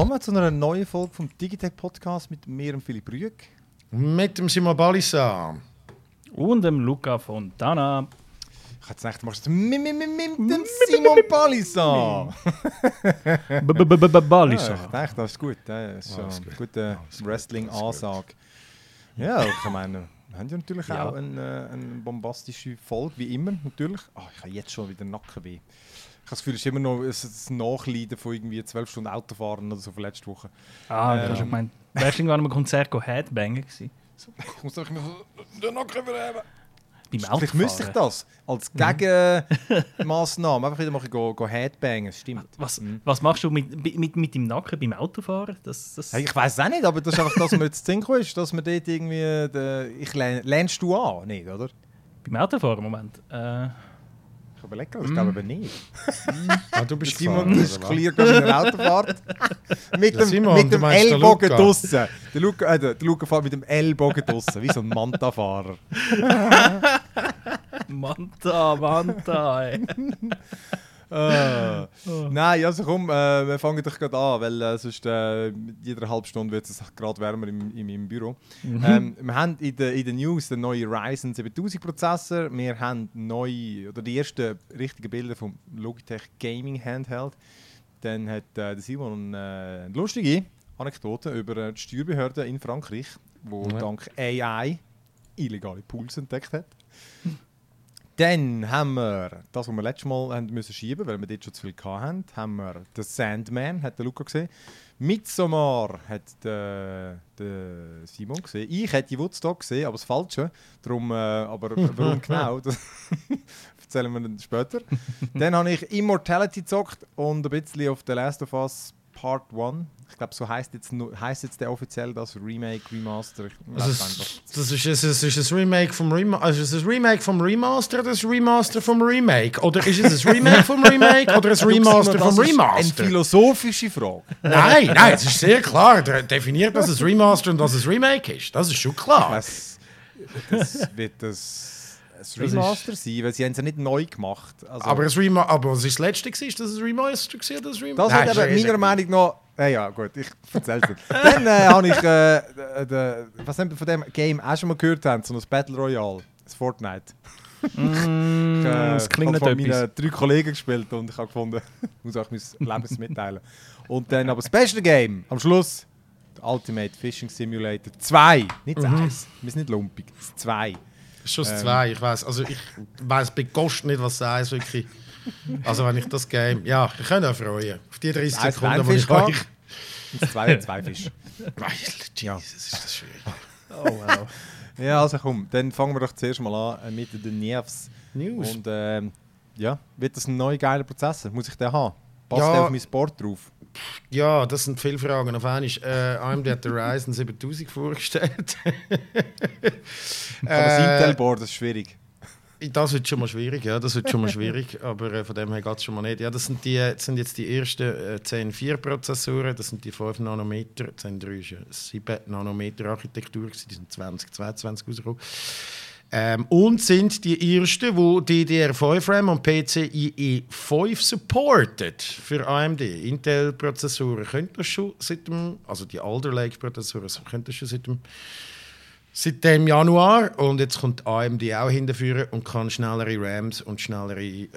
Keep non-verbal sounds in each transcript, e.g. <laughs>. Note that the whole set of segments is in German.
Willkommen zu einer neuen Folge vom Digitech Podcast mit mir und Philipp Rüegg. Mit dem Simon Balissa. Und dem Luca Fontana. Ich hätte gedacht, du machst jetzt mit, mit, mit, mit dem Simon Balissa. <laughs> Balissa. Ja, ich dachte, das ist gut. Das ist eine gut. gute. Wrestling-Ansage. Ja, ich meine, wir haben ja natürlich auch eine, eine bombastische Folge, wie immer, natürlich. Ah, ich habe jetzt schon wieder Nackenweh. Ich habe das Gefühl, es ist immer noch ein ein Nachleiden von irgendwie 12 Stunden Autofahren oder so von letzter Woche. Ah, Ähm. du hast schon gemeint, wärst du irgendwann an einem Konzert go Headbangen gewesen? Ich muss doch noch den Nacken verheben. Beim Vielleicht müsste ich das als Gegenmaßnahme einfach wieder mal go, go Headbangen, stimmt. Was, Mhm. was machst du mit, mit, mit dem Nacken beim Autofahren? Das, das, Hey, ich weiß es auch nicht, aber das ist einfach, dass mir jetzt Ding ist, dass man dort irgendwie. De, ich lern, lernst du an, nicht, oder? beim Autofahren, Moment. Äh, Ich überlege, ich glaube aber nicht. <laughs> Ah, du bist Simon gestikuliert gerade in der Autofahrt. mit dem, Simon, mit du dem Ellbogen draussen. Der Luca, äh, der Luca fährt mit dem Ellbogen draussen, wie so ein Manta-Fahrer. <laughs> Manta, Manta, ey. <laughs> Äh, Nein, also komm, äh, wir fangen doch gerade an, weil äh, sonst äh, jede halbe Stunde wird es gerade wärmer im, in meinem Büro. Ähm, wir haben in den in der News den neuen Ryzen 7000 Prozessor. Wir haben neu, oder die ersten richtigen Bilder vom Logitech Gaming Handheld. Dann hat äh, der Simon äh, eine lustige Anekdote über die Steuerbehörde in Frankreich, wo Ja. dank AI illegale Pools entdeckt hat. Dann haben wir, das, was wir letztes Mal haben müssen schieben weil wir dort schon zu viel hatten, haben wir den Sandman, hat der Luca gesehen. Midsommar hat der, der Simon gesehen. Ich hätte Woodstock gesehen, aber das Falsche. Darum, äh, aber <laughs> warum genau, das <laughs> erzählen wir dann später. <laughs> Dann habe ich Immortality gezockt und ein bisschen auf The Last of Us Part 1. Ich glaube, so heisst jetzt, heisst jetzt der offiziell das Remake, Remaster. Also, es- das ist, es es ist ein Remake vom Remaster. Also ist es ein Remake vom Remaster oder ein Remaster vom Remake? Oder ist es ein Remake vom Remake oder ein <laughs> Remaster Das vom ist Eine Remaster? philosophische Frage. Nein, nein, es ist sehr klar. Der definiert, dass es Remaster und dass es Remake ist. Das ist schon klar. Was, das wird das ein ist- Remaster sein, weil sie haben es ja nicht neu gemacht. Also, Aber, es Rema aber was ist das letzte? Gewesen? Ist das ein Remaster gewesen oder ein Remaster? das Nein, hat aber ist- meiner Meinung nach... Ja, ja, gut, ich erzähl's dir. <laughs> Dann äh, habe ich, äh, de, de, was haben wir von dem Game auch schon mal gehört haben, so ein Battle Royale, das Fortnite. Mm, Ich, äh, das klingt habe nicht meinen drei Kollegen gespielt und ich habe gefunden, <laughs> muss auch mein Leben mitteilen. Und dann aber das beste Game, am Schluss, Ultimate Fishing Simulator 2, nicht das 1, wir sind nicht lumpig, das 2. Das schon das Ähm. zwei, ich weiß. Also ich weiß bei Ghost nicht, was das eins wirklich. Also wenn ich das Game. Ja, ich kann auch freuen. Auf die 30 Eins Sekunden, wo ich euch. Und das 2 hat zwei Fische. <laughs> Jesus, ist das schwierig. Oh, wow. Ja, also komm, dann fangen wir doch zuerst mal an äh, mit den Nerves. News. Und ähm, ja, wird das ein neuer geiler Prozessor? Muss ich den haben? Passt Ja. der auf mein Board drauf? Ja, das sind viele Fragen. Auf einmal, äh, AMD hat den Ryzen <laughs> 7000 vorgestellt. Aber das Äh, Intel-Board ist schwierig. Das wird schon mal schwierig, ja, das wird schon mal schwierig, <laughs> aber äh, von dem her geht es schon mal nicht. Ja, das sind, die, das sind jetzt die ersten äh, 10.4-Prozessoren, das sind die 5 Nanometer, 10.3 ist eine 7 Nanometer Architektur, die sind 2022 rausgekommen. Ähm, und sind die ersten, die DDR5-RAM und PCIe 5 supportet für AMD. Intel-Prozessoren können das schon seit dem, also die Alder Lake-Prozessoren können das schon seit dem Seit dem Januar und jetzt kommt AMD auch hinterführen und kann schnellere RAMs und schnellere, äh,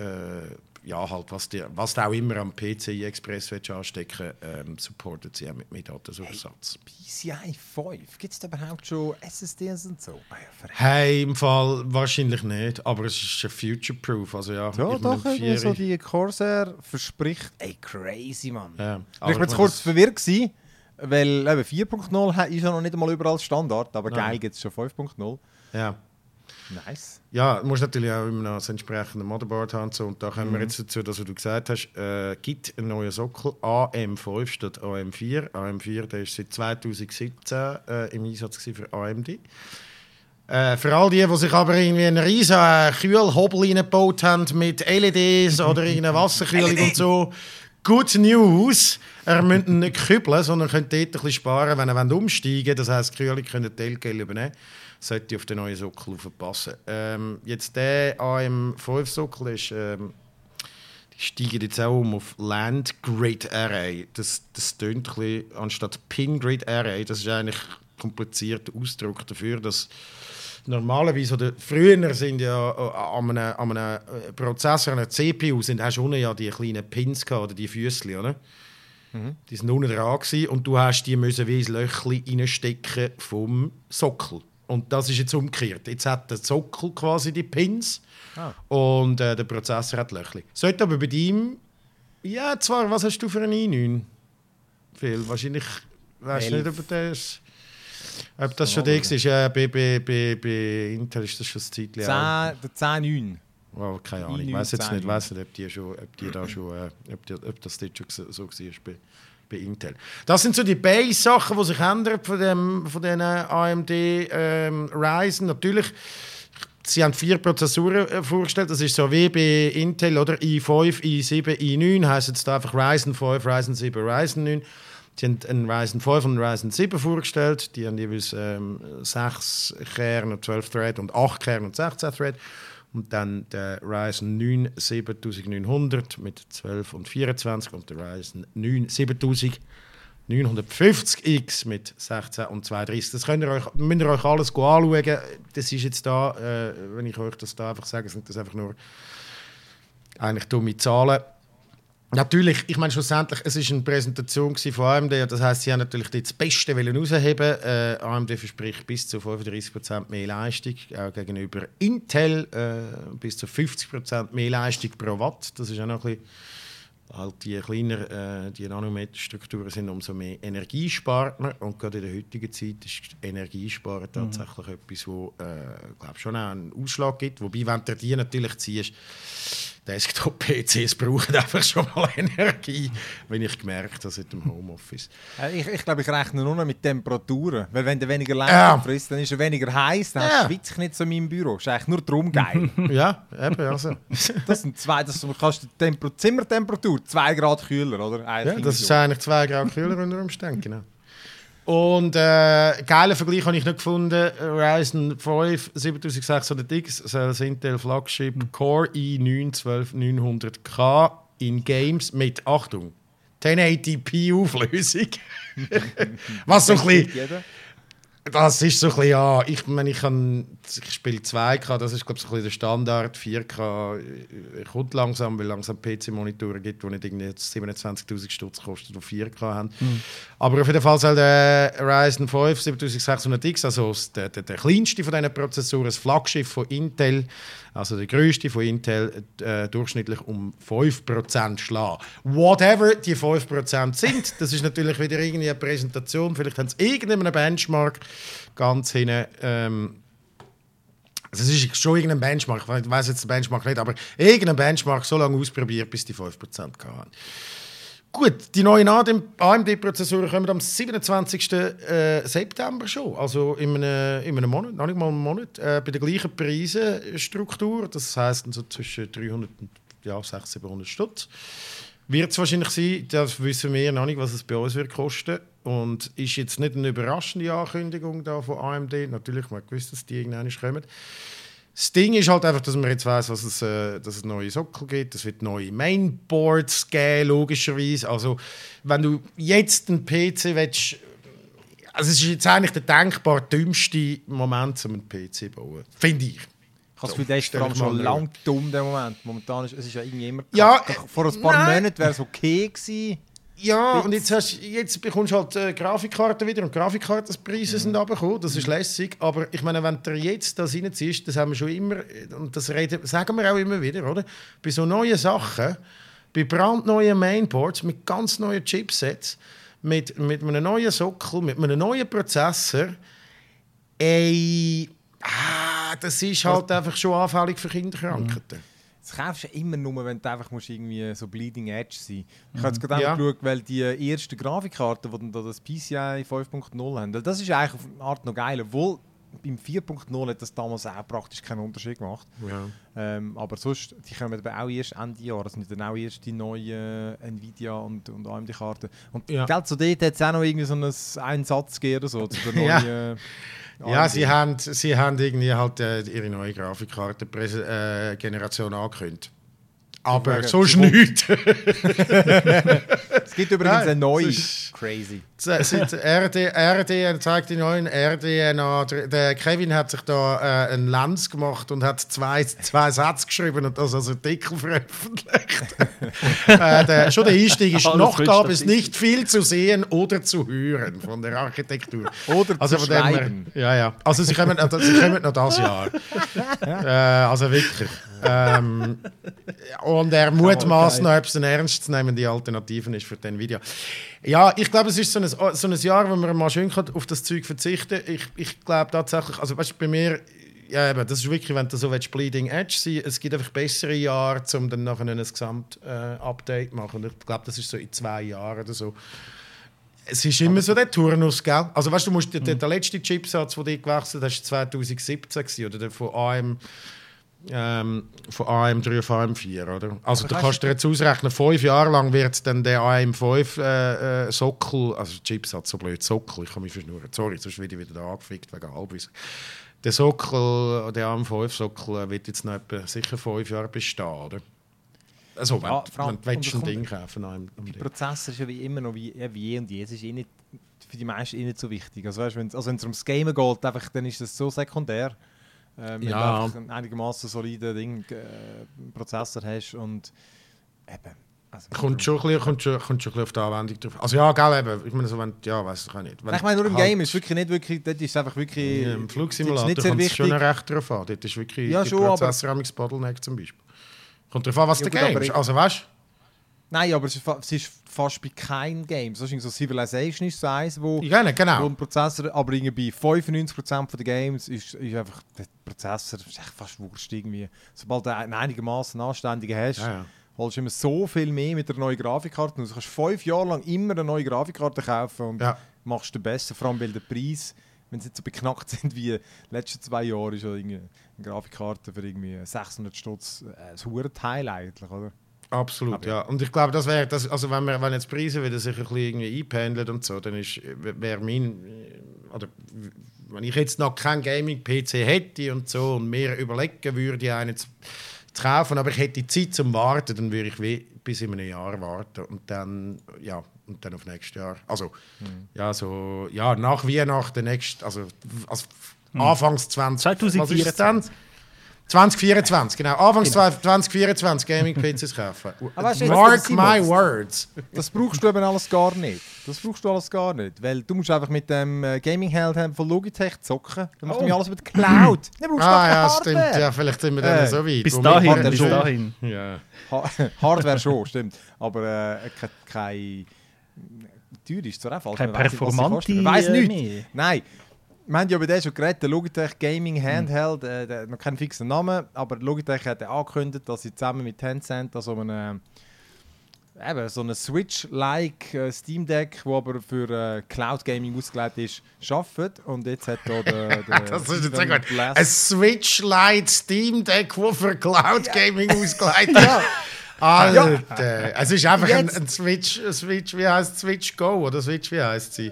ja halt was, die, was du auch immer am PCI Express willst anstecken ähm, supportet sie auch mit, mit Datenaussatz. PCI 5, gibt es da überhaupt schon SSDs und so? Ah, ja. Hey, im Fall wahrscheinlich nicht, aber es ist schon future-proof, also ja. ja, doch, irgendwie so die Corsair verspricht. Ey, crazy, Mann. Ja, ich war jetzt kurz verwirrt, gewesen, weil eben 4.0 ha- ist ja noch nicht einmal überall Standard, aber Nein. geil gibt es schon 5.0. Ja. Nice. Ja, du musst natürlich auch immer das entsprechende Motherboard haben. und So. Und da kommen wir Mhm. jetzt dazu, dass was du gesagt hast, äh, gibt einen neuen Sockel AM5 statt AM4. AM4 der ist seit 2017 äh, im Einsatz für AMD. Äh, für all die, die sich aber irgendwie einen riesen äh, Kühlhobel reingebaut haben mit LEDs <laughs> oder irgendeine Wasserkühlung und so. Good News! Er müsst nicht kübeln, sondern könnt dort ein bisschen sparen, wenn er umsteigen will. Das heisst, die Kühlung könnt ihr LGL übernehmen. Sollte auf den neuen Sockel aufpassen. Ähm, jetzt der AM5-Sockel ist... Ähm, die steigen jetzt auch um auf Land Grid Array. Das, das tönt ein bisschen, anstatt Pin Grid Array, das ist eigentlich ein komplizierter Ausdruck dafür, dass normalerweise, oder früher sind ja äh, an einem, an einem äh, Prozessor, an einer CPU, sind, hast du unten ja die kleinen Pins gehabt, oder die Füßchen, oder? Die sind unten dran gewesen, und du hast die müssen wie ein Löchchen reinstecken vom Sockel. Und das ist jetzt umgekehrt. Jetzt hat der Sockel quasi die Pins Ah. und äh, der Prozessor hat Löchli. Sollte aber bei ihm, ja zwar, was hast du für einen i9? Phil, wahrscheinlich, weißt du nicht, ob das, ob das schon der ist. Ja, bei, bei, bei, bei Intel ist das schon das Zeitchen alt. 10, der 10 Oh, keine Ahnung, ich i9, weiß jetzt 10. nicht, weiß nicht, ob die, schon, ob die da schon, äh, ob, die, ob das dort schon so, so war bei, Intel. Das sind so die Base-Sachen, die sich ändern von, dem, von diesen AMD ähm, Ryzen. Natürlich, sie haben vier Prozessoren äh, vorgestellt. Das ist so wie bei Intel, oder? i5, i7, i9 heisst jetzt einfach Ryzen 5, Ryzen 7, Ryzen 9. Sie haben einen Ryzen 5 und einen Ryzen 7 vorgestellt. Die haben jeweils ähm, 6 Kerne, 12 Thread und 8 Kerne und 16 Thread. Und dann der Ryzen 9 7900 mit 12 und 24 und der Ryzen 9 7950X mit 16 und 32. Das könnt ihr euch, müsst ihr euch alles anschauen. Das ist jetzt da, äh, wenn ich euch das da einfach sage, sind das einfach nur eigentlich dumme Zahlen. Natürlich, ich meine schlussendlich, es war eine Präsentation von AMD, das heißt, sie haben natürlich das Beste wollen rausheben. Äh, AMD verspricht bis zu 35% mehr Leistung, auch gegenüber Intel äh, bis zu 50% mehr Leistung pro Watt. Das ist auch noch ein bisschen, halt je kleiner äh, die Nanometerstrukturen sind, umso mehr Energie spart man. Und gerade in der heutigen Zeit ist Energiesparen tatsächlich etwas, wo äh, glaub schon auch einen Ausschlag gibt. Wobei, wenn du die natürlich ziehst, Desktop-PCs brauchen einfach schon mal <laughs> Energie, wenn ich gemerkt habe, seit dem Homeoffice. Ich, ich glaube, ich rechne nur noch mit Temperaturen. Weil wenn du weniger Ja. Leistung frisst, dann ist er weniger heiß, dann Ja. schwitze ich nicht so in meinem Büro. Das ist eigentlich nur darum geil. <laughs> ja, eben, also. <laughs> das sind zwei, das du kannst die Temper Zimmertemperatur 2 Grad kühler, oder? ja, das ist eigentlich zwei Grad kühler unter Umständen, genau. Und äh, geilen Vergleich habe ich noch gefunden. Ryzen 5 7600X soll das Intel Flagship Core i9 12900K in Games mit, Achtung, 1080p Auflösung. <laughs> Was so ein bisschen. Das ist so ein bisschen, ja, ich meine, ich, kann, ich spiele 2K, das ist glaube ich so ein bisschen der Standard, 4K äh, kommt langsam, weil langsam PC-Monitore gibt, die nicht irgendwie jetzt 27'000 Stutz kosten, die 4K haben. Aber auf jeden Fall soll der Ryzen 5 7600X, also der, der, der kleinste von diesen Prozessoren, das Flaggschiff von Intel, also der größte von Intel, äh, durchschnittlich um 5% schlagen. Whatever die 5% sind, das ist natürlich wieder irgendwie eine Präsentation, vielleicht haben sie irgendeinen Benchmark ganz hinten. Ähm, es ist schon irgendein Benchmark, ich weiß jetzt den Benchmark nicht, aber irgendein Benchmark so lange ausprobiert, bis die 5% haben. Gut, die neuen AMD-Prozessoren kommen am 27. äh, September schon, also in einem, in einem Monat, noch nicht mal einen Monat, äh, bei der gleichen Preisenstruktur, das heisst so zwischen 300 und ja, 600, 700 Stutz. Wird es wahrscheinlich sein, das wissen wir noch nicht, was es bei uns wird kosten. Und ist jetzt nicht eine überraschende Ankündigung da von AMD. Natürlich, man gewusst, dass die irgendwann kommen. Das Ding ist halt einfach, dass man jetzt weiß, was es, äh, dass es neue Sockel gibt. Es wird neue Mainboards geben, logischerweise. Also, wenn du jetzt einen PC willst, also es ist jetzt eigentlich der denkbar dümmste Moment, um einen PC zu bauen. Finde ich. Ich habe das Gefühl, der ist schon drüber. lang dumm, der Moment. Momentan ist es ist ja irgendwie immer... Ja, vor ein paar nein. Monaten wäre es okay gewesen. Ja, und jetzt, hast, jetzt bekommst du halt äh, Grafikkarten wieder und Grafikkartenpreise sind runtergekommen, das ist lässig. Aber ich meine, wenn du jetzt das reinziehst, das haben wir schon immer, äh, und das reden, sagen wir auch immer wieder, oder? Bei so neuen Sachen, bei brandneuen Mainboards mit ganz neuen Chipsets, mit, mit einem neuen Sockel, mit einem neuen Prozessor, ey, ah, das ist halt einfach schon anfällig für Kinderkrankheiten. Das kaufst du ja immer nur, wenn du einfach musst irgendwie so bleeding edge sein Ich habe jetzt gerade Ja. geschaut, weil die ersten Grafikkarten, die dann da das PCI 5.0 haben, das ist eigentlich auf eine Art noch geil. Obwohl beim 4.0 hat das damals auch praktisch keinen Unterschied gemacht. Ja. Ähm, aber sonst, die kommen aber auch erst Ende Jahr. Das sind dann auch erst die neuen Nvidia und, und AMD-Karten. Und Ja. ja. so dort hat es auch noch irgendwie so einen, einen Satz gegeben oder so zu der <laughs> neuen Ja, sie haben, sie haben irgendwie halt äh, ihre neue Grafikkartengeneration äh, Generation angekündigt. Aber sonst nichts. <laughs> Es gibt übrigens Nein, eine neue. Crazy. Seit <laughs> RD, RD zeigt die neuen RDNA. Der, Kevin hat sich da äh, einen Lens gemacht und hat zwei, zwei Sätze geschrieben und das als Artikel veröffentlicht. <laughs> äh, der, schon der Einstieg ist, noch gab es nicht viel zu sehen oder zu hören von der Architektur. Oder Also zu von dem schreiben. ja, ja. Also sie kommen, also sie kommen noch das Jahr. äh, also wirklich. Ähm, und er mutmaßt noch, ob es eine ernstzunehmende Alternativen ist für den Video. Ja, ich glaube, es ist so ein, so ein Jahr, wo man mal schön kann auf das Zeug verzichten Ich, ich glaube tatsächlich, also weißt du, bei mir, ja, eben, das ist wirklich, wenn du so willst, Bleeding Edge sein es gibt einfach bessere Jahre, um dann nachher ein Gesamt-Update zu machen. Und ich glaube, das ist so in zwei Jahren oder so. Es ist immer so der Turnus, gell? Also weißt du, musst, der, der letzte Chipsatz, den du gewechselt hast, war 2017 gewesen, oder der von AM, ähm, von AM3 auf AM4, oder? Also du kannst dir jetzt ausrechnen, fünf Jahre lang wird dann der AM5 äh, äh, Sockel, also Chipsatz, so blöd, Sockel, ich kann mich verschnurren, sorry, sonst werde ich wieder da angefickt wegen Halbwissen. Der Sockel, der AM5-Sockel wird jetzt noch etwa sicher fünf Jahre bestehen, oder? Also, wenn, Ja, allem- wenn du ein Ding kaufen einem- am Der Ding. Prozessor ist ja wie immer noch wie, ja, wie und je. Es ist eh nicht, für die meisten eh nicht so wichtig. Also, weißt, also wenn es ums Gamen geht, einfach, dann ist das so sekundär. Ähm, wenn Ja. einigermaßen soliden Ding, äh, Prozessor hast und eben. Also, Kommt schon, bisschen, kommt, schon, kommt schon ein auf die Anwendung drauf. Also ja, gell, eben. Ich meine, so, wenn, ja, weiß ich auch nicht. Wenn ich meine, nur im halt- Game ist wirklich nicht wirklich, dort ist einfach wirklich... Ja, Im Flugsimulator nicht kommt es schon recht drauf an. Dort ist wirklich Ja, die schon, Prozessor am Bottleneck zum Beispiel. Kommt drauf an, was Ja, der Game ist. Also weißt Nein, aber es ist, es ist fast bei keinem Game. So, so Civilization ist so eins, wo... Ja, Wo genau. ein Prozessor, aber irgendwie bei 95% der Games ist, ist einfach der Prozessor ist echt fast wurscht irgendwie. Sobald du einen einigermaßen anständigen hast, Ja, ja. holst du immer so viel mehr mit der neuen Grafikkarte. raus. Du kannst fünf Jahre lang immer eine neue Grafikkarte kaufen und Ja. machst den besser, vor allem weil der Preis, wenn sie nicht so beknackt <laughs> sind wie die letzten zwei Jahre, ist ja eine Grafikkarte für irgendwie 600 Stutz äh, ein hohes Teil eigentlich, oder? Absolut, Aber ja. Und ich glaube, das wäre, das, also wenn, wir, wenn jetzt Preise wieder sich ein bisschen irgendwie einpendeln und so, dann ist, wäre mein, äh, oder wenn ich jetzt noch keinen Gaming-PC hätte und so und mir überlegen würde, einen zu, zu kaufen, aber ich hätte Zeit zum Warten, dann würde ich wie bis in einem Jahr warten und dann, ja, und dann auf nächstes Jahr. Also, ja, so, ja, nach Weihnachten, nächst, also, also Anfangs 20, was ist? 2024, genau. Anfangs 2024 Gaming-PCs kaufen. Aber weißt du, Mark my words. Das brauchst du eben alles gar nicht. Das brauchst du alles gar nicht. Weil du musst einfach mit dem äh, Gaming-Held von Logitech zocken. Dann macht Oh. nämlich alles mit Cloud. <clears throat> Dann brauchst Ah ja, keine stimmt. Hardware. Ja, vielleicht sind wir dann Äh, so weit. Bis dahin, Hardware bis schon. dahin. Ja. Ha <laughs> Hardware schon, stimmt. Aber äh, kein... kein teuer ist zwar auch falsch. Keine performante kosten. Man weiss äh, nicht. mehr. Nein. Wir haben ja bei dem schon geredet, der Logitech Gaming. Handheld, äh, der hat noch keinen fixen Namen, aber Logitech hat angekündigt, dass sie zusammen mit Tencent also eine, eben, so eine Switch-like äh, Steam Deck, wo aber für äh, Cloud Gaming ausgelegt ist, arbeiten. Und jetzt hat da der, <laughs> der Das ist jetzt gut. Ein Switch Lite Steam Deck, das für Cloud <laughs> Gaming <laughs> ausgelegt ist. Alter, es ist einfach ein, ein Switch, ein Switch, wie heißt Switch Go oder Switch, wie heißt sie?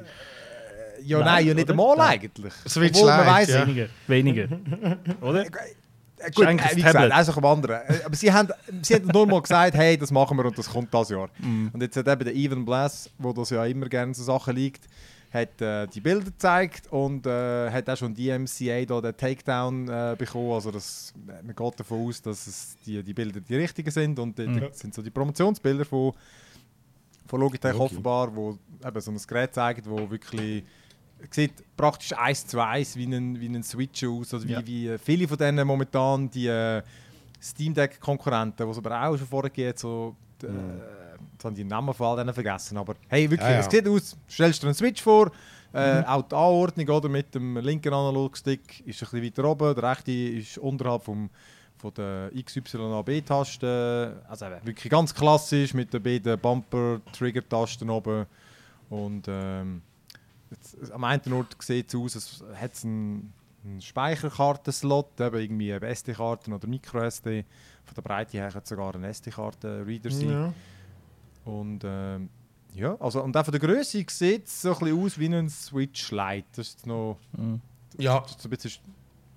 Ja, Nein, nein, ja nicht einmal eigentlich. Switch Obwohl man weiss, ja. Weniger, weniger. <laughs> Oder? Äh, Gut, äh, wie gesagt, Tablet. eins nach dem anderen. Äh, Aber sie haben, sie haben nur mal gesagt, hey, das machen wir und das kommt das Jahr. Mm. Und jetzt hat eben der Evan Blass, wo das ja immer gerne so Sachen liegt, hat äh, die Bilder gezeigt und äh, hat auch schon die MCA da den Takedown äh, bekommen. Also das, äh, man geht davon aus, dass es die, die Bilder die richtigen sind und die Mhm. sind so die Promotionsbilder von, von Logitech Okay. offenbar, wo eben so ein Gerät zeigt, wo wirklich sieht praktisch eins zu eins wie ein, wie ein Switch aus. Also wie, Ja. wie viele von denen momentan die äh, Steam Deck Konkurrenten, die es aber auch schon vorher geht, so äh, jetzt haben die Namen von all denen vergessen, aber hey, wirklich, Ja, ja. es sieht aus, stellst dir einen Switch vor, äh, auch die Anordnung oder, mit dem linken Analogstick ist ein bisschen weiter oben, der rechte ist unterhalb vom, von der XYAB-Taste, also wirklich ganz klassisch mit den beiden Bumper-Trigger-Tasten oben und ähm, jetzt, am einen Ort sieht es aus, als hätte es einen, einen Speicherkartenslot, eben irgendwie eine SD-Karte oder Micro-SD. Von der Breite her könnte es sogar ein SD-Karte-Reader sein. Ja. Und ähm, ja, also und auch von der Größe sieht es so ein bisschen aus wie ein Switch Lite. Das ist noch Mhm. ja, das ist so ein bisschen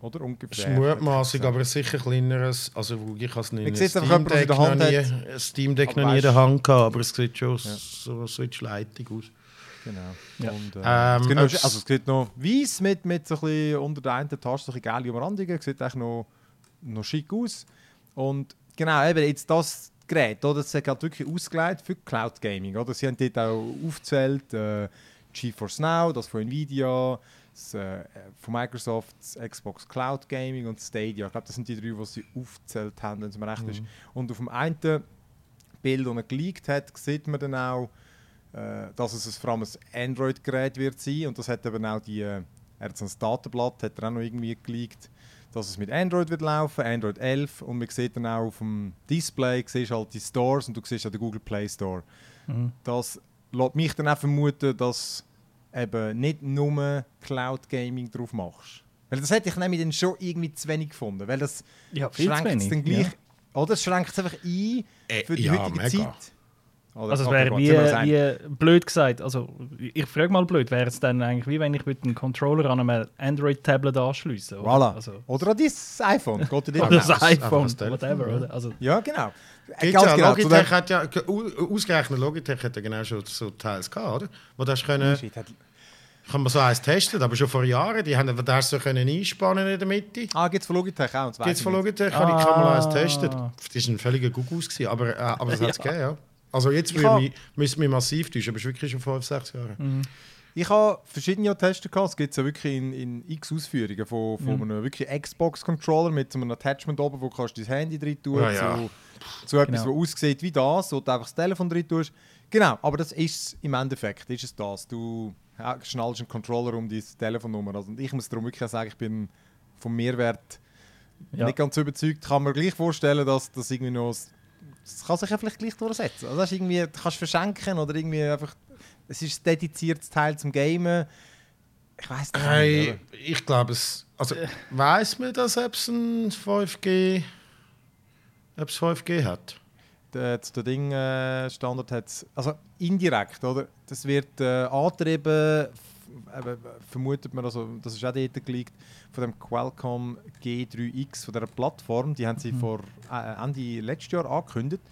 oder? Das Ungefähr. ist mutmaßig, aber sicher kleineres. Also, ich habe es nicht Ich sehe einfach, jemand, der Steam in Deck der noch Hand nie, ein Steam Deck noch nie in der Hand gehabt, aber es sieht schon Ja. so Switch-leitig aus. Genau. Ja. Und, äh, Ähm, es, sieht noch, also, es noch weiß mit, mit so ein bisschen unter der einen Taste so ein gelbe Umrandungen. Sieht eigentlich noch, noch schick aus. Und genau, eben jetzt das Gerät, oder? das ist halt wirklich ausgelegt für Cloud Gaming. Oder? Sie haben dort auch aufgezählt, äh, GeForce Now, das von Nvidia, das, äh, von Microsoft, Xbox Cloud Gaming und Stadia. Ich glaube, das sind die drei, die sie aufgezählt haben, wenn es mir recht ist. Und auf dem einen Bild, das er geleakt hat, sieht man dann auch, äh, dass es vor allem ein Android-Gerät wird sein und das hat eben auch die, äh, er hat so ein Datenblatt, hat er auch noch irgendwie geleakt, dass es mit Android wird laufen, Android 11 und man sieht dann auch auf dem Display, siehst halt die Stores und du siehst auch den Google Play Store. Mhm. Das lässt mich dann auch vermuten, dass eben nicht nur Cloud Gaming drauf machst. Weil das hätte ich nämlich dann schon irgendwie zu wenig gefunden, weil das Ja, schränkt es dann gleich, ja. oder? Es schränkt es einfach ein Äh, für die ja, heutige mega. Zeit. Oder- Also es wäre wie, wie blöd gesagt, also ich frage mal blöd, wäre es dann eigentlich wie wenn ich mit einem Controller an einem Android-Tablet anschließe? oder? Voilà. Also, oder an dein iPhone. Geht dir oder das iPhone, das whatever, ja. oder? Also, Ja, genau. Äh, ja, zu Logitech hat ja, au- ausgerechnet Logitech hat ja genau schon so Teils gehabt, oder? Wo du hast können, kann man so eins testen, aber schon vor Jahren, die haben da hast du so können einspannen in der Mitte. Ah, gibt es von Logitech auch? Das Gibt es ich von. Logitech, habe ich kann mal eins Ah. testen. Das war ein völliger gewesen, aber, äh, aber das hat es <laughs> Ja. gegeben, ja. Also jetzt würde müssen wir massiv täuschen, aber es ist wirklich schon 5, 6 Jahre. Ich habe verschiedene Tests gehabt. Es gibt es ja wirklich in, in x Ausführungen von, von einem wirklich Xbox-Controller mit so einem Attachment oben, wo du kannst dein Handy drin tun Ja, ja. Zu, zu etwas, Genau. was aussieht wie das, wo du einfach das Telefon drin tust. Genau, aber das ist es im Endeffekt. Ist es das. Du schnallst einen Controller um deine Telefonnummer. Also, und ich muss darum wirklich sagen, ich bin vom Mehrwert Ja. nicht ganz überzeugt. Ich kann mir gleich vorstellen, dass das irgendwie noch... Das kann sich ja vielleicht gleich durchsetzen. Also das ist irgendwie, du kannst verschenken oder irgendwie einfach... Es ist ein dediziertes Teil zum Gamen. Ich weiß nicht. Hey, ich glaube es. Also weiß man, dass es ein 5G, ob es 5G hat? Der, der Ding äh, Standard hat also indirekt, oder? Das wird äh, angetrieben, eben, vermutet man, also, das ist auch dort geleakt, von dem Qualcomm G3X, von dieser Plattform. Die haben sie vor äh, Ende letztes Jahr angekündigt.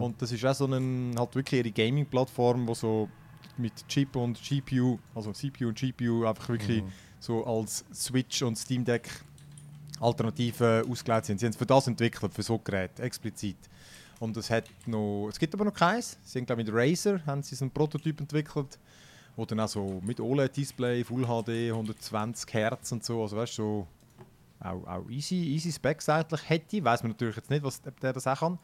Und das ist auch so ein, halt wirklich ihre Gaming-Plattform, wo so mit Chip und GPU, also CPU und GPU einfach wirklich so als Switch und Steam Deck Alternativen ausgelegt sind. Sie haben es für das entwickelt, für so Geräte, explizit. Und es, hat noch, es gibt aber noch keins. Sie haben, glaube ich, mit Razer haben sie so einen Prototyp entwickelt, wo dann auch so mit OLED-Display, Full HD, 120 Hertz und so, also weißt du, so auch, auch easy, easy Specs eigentlich hätte. Weiß man natürlich jetzt nicht, was, ob der das auch kann.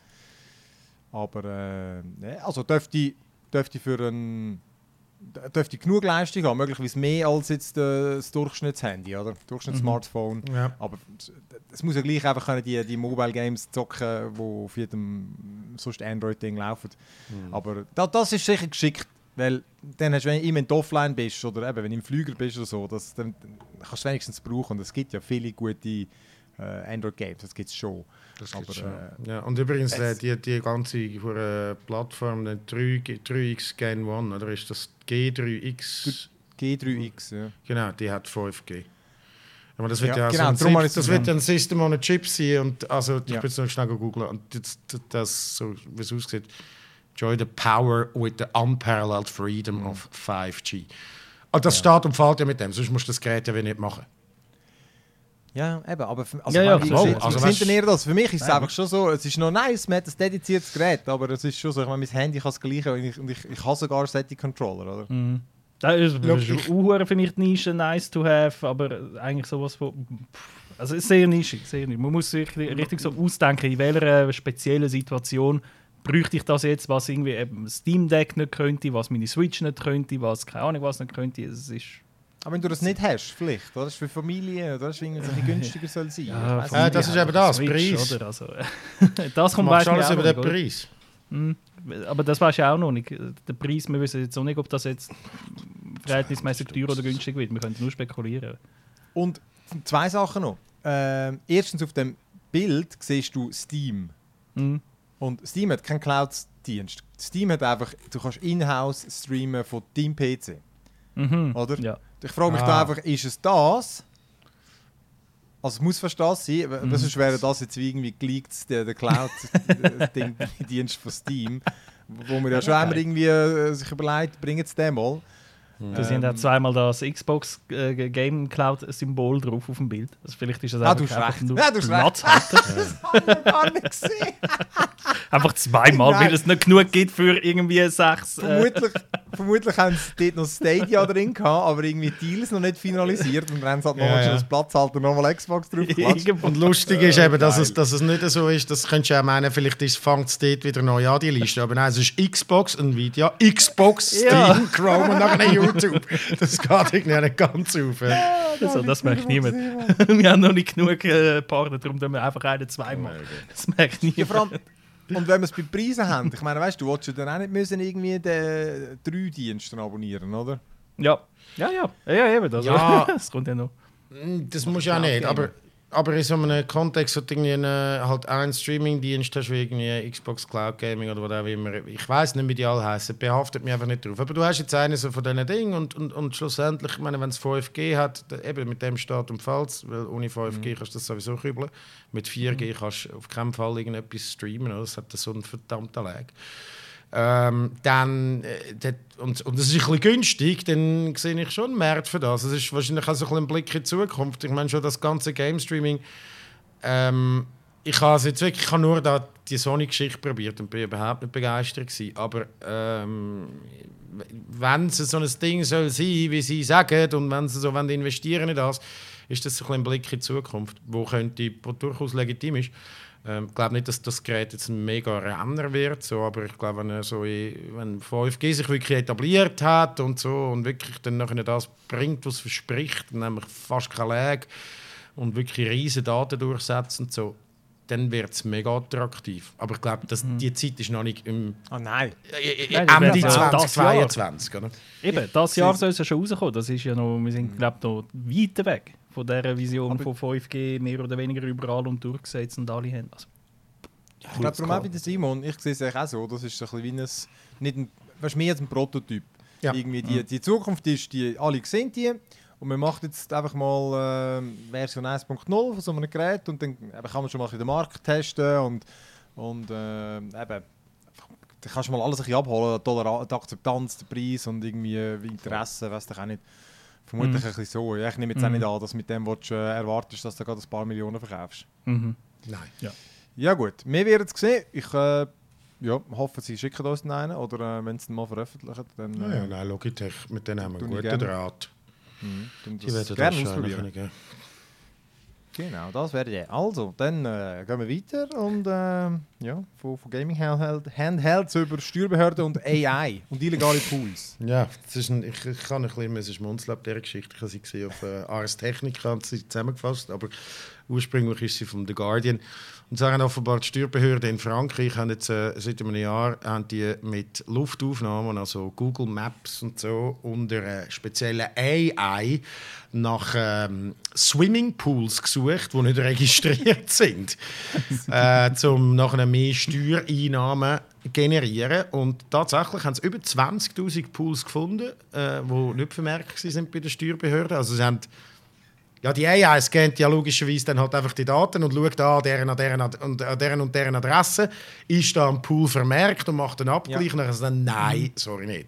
Aber äh, ne, also dürfte, dürfte für ein dürfte genug Leistung haben, möglicherweise mehr als jetzt äh, das Durchschnittshandy, oder? Durchschnittssmartphone. Ja. Aber es muss ja gleich einfach können die, die Mobile Games zocken, die auf jedem sonst Android-Ding laufen. Aber da, das ist sicher geschickt, weil dann hast du, wenn, immer, du offline bist oder eben, wenn du im Flüger bist oder so, das, dann, kannst du wenigstens brauchen. Und es gibt ja viele gute äh, Android-Games, das gibt es schon. Das Aber, schon. äh, ja. Und übrigens, äh, die, die ganze Plattform, der 3, 3X Gen 1, oder ist das G3X? G3X, ja. Genau, die hat 5G. Aber das wird Ja, ja, genau, so ein, das wird ein System on a Chip sein. Und also, ich Ja. bin jetzt noch schnell googeln und das, das, das so wie es aussieht. Joy the power with the unparalleled freedom of 5G. Und das steht und fällt ja mit dem, sonst musst du das Gerät ja nicht machen. Ja, eben, aber für, also, Ja, ja, ich klar. meine, Also, also, weißt- sind eher das. Für mich ist es Nein. einfach schon so, es ist noch nice, man hat ein dediziertes Gerät, aber es ist schon so, ich meine, mein Handy kann das gleiche und ich, und ich, ich habe sogar solche Controller, oder? Mhm. Das ist, das ist ich- ich, Nische, nice to have, aber eigentlich sowas von. Also es ist sehr nischig, sehr nischig. Man muss sich richtig so ausdenken, in welcher speziellen Situation bräuchte ich das jetzt, was irgendwie eben Steam Deck nicht könnte, was meine Switch nicht könnte, was keine Ahnung was nicht könnte. Es ist Aber wenn du das nicht hast, vielleicht, oder? Das ist für Familie, oder? Das ist irgendwie so ein günstiger soll sein. Ja, Äh, das ist eben das, Switch, Preis. Oder? Also, <laughs> das kommt man alles über den nicht, oder? Preis. Mhm. Aber das weißt du auch noch nicht. Der Preis, wir wissen jetzt auch nicht, ob das jetzt verhältnismäßig teuer oder günstig wird. Wir können nur spekulieren. Und zwei Sachen noch. Ähm, erstens auf dem Bild siehst du Steam. Mhm. Und Steam hat keinen Cloud-Dienst. Steam hat einfach, du kannst in-house streamen von deinem PC. Mhm. Oder? Ja. Ich frage mich Ah. da einfach, ist es das? Also es muss fast das sein, Mhm. sonst wäre das jetzt wie irgendwie geleakt, der, der Cloud-Dienst <laughs> von Steam, wo wir ja schon Ja, einmal irgendwie äh, sich überlegt, bringen es den mal. Da sind auch Ähm, zweimal das Xbox äh, Game Cloud Symbol drauf auf dem Bild. Also vielleicht ist das Ah, einfach, einfach nur Ja, du hast Platzhalter. <laughs> gar nicht gesehen. <laughs> einfach zweimal, Nein. weil es nicht genug gibt für irgendwie sechs. Äh, Vermutlich, <laughs> vermutlich haben sie dort noch Stadia drin gehabt, aber irgendwie die Deals noch nicht finalisiert und dann haben sie halt noch Ja, ja, ja. das Platzhalter nochmal Xbox drauf. Und lustig ist eben, dass es, dass es nicht so ist, das könntest du ja meinen, vielleicht fängt es dort wieder neu an, die Liste. Aber nein, es ist Xbox, Nvidia, Xbox, Steam, Ja. Chrome und nachher YouTube. Das geht irgendwie nicht ganz auf. ja. Also, das merkt niemand. <laughs> wir haben noch nicht genug äh, Partner, darum tun wir einfach einen zweimal. Das merkt niemand. allem, und wenn wir es bei Preisen haben, ich meine, weißt du, du willst ja dann auch nicht müssen irgendwie den drei Dienste abonnieren, oder? Ja, ja, ja, ja, eben. Also, Ja. <laughs> das kommt ja noch. Mm, Das muss ja auch nicht, aber, aber in so einem Kontext, wo du irgendwie einen, halt einen Streaming-Dienst hast, wie irgendwie Xbox Cloud Gaming oder was auch immer, ich weiß nicht, wie die alle heißen, behaftet mich einfach nicht drauf. Aber du hast jetzt einen so von diesen Dingen und, und, und schlussendlich, ich meine, wenn es 5G hat, eben mit dem Start und Falls, weil ohne 5G kannst du das sowieso kübeln. Mit 4G kannst du auf keinen Fall irgendetwas streamen, oder? das hat so einen verdammten Lag. Ähm, dann, äh, und, und das ist ein bisschen günstig, dann sehe ich schon einen Markt für das. Es ist wahrscheinlich auch so ein, ein Blick in die Zukunft. Ich meine schon, das ganze Game Streaming. Ähm, ich habe jetzt wirklich ich habe nur da die Sony-Geschichte probiert und bin überhaupt nicht begeistert gewesen. Aber ähm, wenn es so ein Ding soll sein, wie sie sagen, und wenn sie so wollen investieren in das, ist das ein, ein Blick in die Zukunft, wo könnte, durchaus legitim ist. Ähm, ich glaube nicht, dass das Gerät jetzt ein mega Renner wird, so, aber ich glaube, wenn, so in, wenn 5G sich wirklich etabliert hat und so und wirklich dann nachher das bringt, was es verspricht, nämlich fast kein Lag und wirklich riesige Daten durchsetzen und so, dann wird es mega attraktiv. Aber ich glaube, dass die Zeit ist noch nicht im Ah nein. Nein, Ende das 2022. Oder? Eben, das Jahr soll es ja schon rauskommen. Das ist ja noch, wir sind, glaube ich, noch weit weg von dieser Vision von 5G, mehr oder weniger überall und durchgesetzt und alle haben. Also, Ich glaube darum auch der Simon, ich sehe es auch so, das ist so ein bisschen wie ein, nicht ein, weißt, mehr als ein Prototyp. Ja. Irgendwie die, die Zukunft ist, die, alle sehen die und man macht jetzt einfach mal ähm, Version 1.0 von so einem Gerät und dann eben, kann man schon mal den Markt testen und, und äh, eben, dann kannst du mal alles ein bisschen abholen, die, Toleranz, die Akzeptanz, der Preis und irgendwie äh, Interesse, weiß ich auch nicht. Vermutlich Mhm. ein bisschen so. Ja, ich nehme jetzt auch Mhm. nicht an, dass mit dem willst, du, äh, erwartest, dass du gerade ein paar Millionen verkaufst. mhm. Nein. Ja gut, wir werden es sehen. Ich äh, ja, hoffe, sie schicken uns den einen oder äh, wenn sie ihn mal veröffentlichen, dann, Ja, ja, nein, Logitech, mit denen haben wir einen guten gerne. Draht. mhm, das werden gerne das schon ausprobieren. Genau, das wäre die. Also, dann äh, gehen wir weiter und äh, ja, von, von Gaming Handheld, Handhelds über Steuerbehörden und AI und illegale Pools. Ja, das ist ein, ich, ich kann ein bisschen schmunzeln ab dieser Geschichte. Ich habe sie gesehen auf äh, Ars Technica und sie zusammengefasst, aber ursprünglich ist sie von The Guardian. Und so haben offenbar die Steuerbehörden in Frankreich haben jetzt, äh, seit einem Jahr haben die mit Luftaufnahmen, also Google Maps und so, unter äh, speziellen AI nach ähm, Swimmingpools gesucht, die nicht registriert <laughs> sind, äh, um nachher mehr Steuereinnahmen generieren. Und tatsächlich haben sie über 20.000 Pools gefunden, äh, die nicht vermerkt sind bei den Steuerbehörden. Also sie haben ja, die AI scannt ja logischerweise dann halt einfach die Daten und schaut an, deren, an, deren, an deren und deren Adresse ist da ein Pool vermerkt und macht einen Abgleich. Ja. Und dann sagt nein, sorry nicht.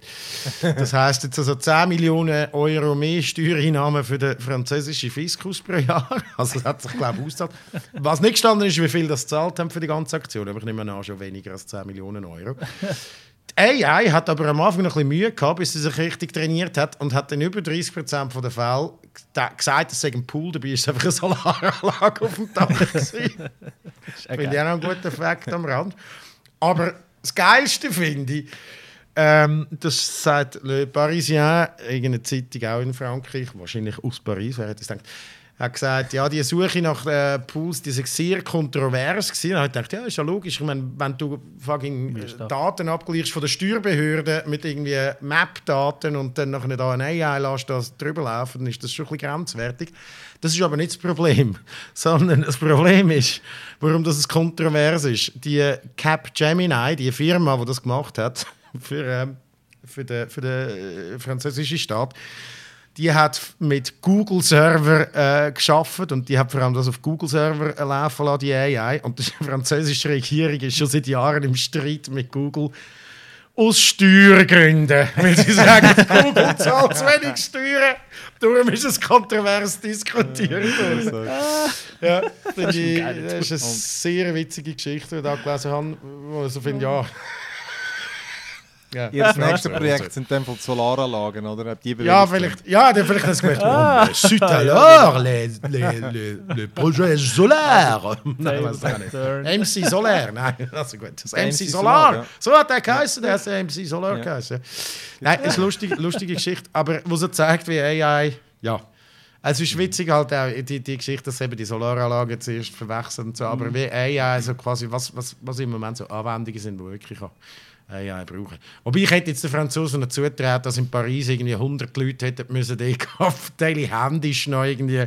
Das heisst jetzt also 10 Millionen Euro mehr Steuereinnahmen für den französischen Fiskus pro Jahr. <laughs> Also das hat sich, glaube ich, ausgezahlt. Was nicht gestanden ist, wie viel das gezahlt haben für die ganze Aktion, aber ich nehme an, schon weniger als 10 Millionen Euro. Die AI hat aber am Anfang noch ein bisschen Mühe gehabt, bis sie sich richtig trainiert hat und hat in über 30% der Fälle ge- gesagt, es sei ein Pool, dabei ist es <laughs> einfach eine Solaranlage auf dem Dach. <laughs> Finde ich auch noch einen guten Fakt am Rand. Aber das Geilste finde ich, ähm, das sagt Le Parisien, irgendeine Zeitung auch in Frankreich, wahrscheinlich aus Paris, wer hätte es gedacht, hat gesagt, ja, die Suche nach äh, Pools, die sei sehr kontrovers gewesen. Dann habe ich gedacht, ja, ist ja logisch. Ich meine, wenn du fucking äh? Daten abgleichst von der Steuerbehörde mit irgendwie Map-Daten und dann nachher da eine AI lässt, das drüber laufen, dann ist das schon ein bisschen grenzwertig. Das ist aber nicht das Problem, <laughs> sondern das Problem ist, warum das kontrovers ist. Die Capgemini, die Firma, die das gemacht hat <laughs> für, ähm, für den, für den äh, französischen Staat, die hat mit Google-Server äh, geschafft und die hat vor allem das auf Google-Server äh, laufen lassen, die AI. Und die <laughs> französische Regierung ist schon seit Jahren im Streit mit Google aus Steuergründen. <laughs> Weil sie sagen, Google zahlt zu wenig Steuern. Darum ist es kontrovers diskutiert worden. Ja, das ist, geil. das ist eine sehr witzige Geschichte, die ich da gelesen habe. Wo ich so finde, ja. Ja, Ihr das Ja, nächste so, Projekt sind Fall die Solaranlagen, oder? Habt ihr Ja, vielleicht, ja, dann vielleicht das gemerkt. Ah. Oh, <laughs> Zut alors, les, les, les, le projet solaire. <laughs> Nein, weiß ich nicht. MC Solar, nein, <laughs> also gut. Das MC, MC Solar, Solar, ja. so hat er geheißen, der hat MC Solar Ja. geheißen. Nein, ist eine lustige, lustige Geschichte, aber wo so zeigt, wie AI, ja. Es ist witzig halt auch, die, die Geschichte, dass eben die Solaranlagen zuerst verwechseln und so, aber wie AI, so quasi, was, was, was im Moment so Anwendungen sind, die wirklich auch AI brauchen. Wobei ich hätte jetzt den Franzosen noch zutraut, dass in Paris irgendwie 100 Leute hätten müssen, die <laughs> Daily händisch noch irgendwie,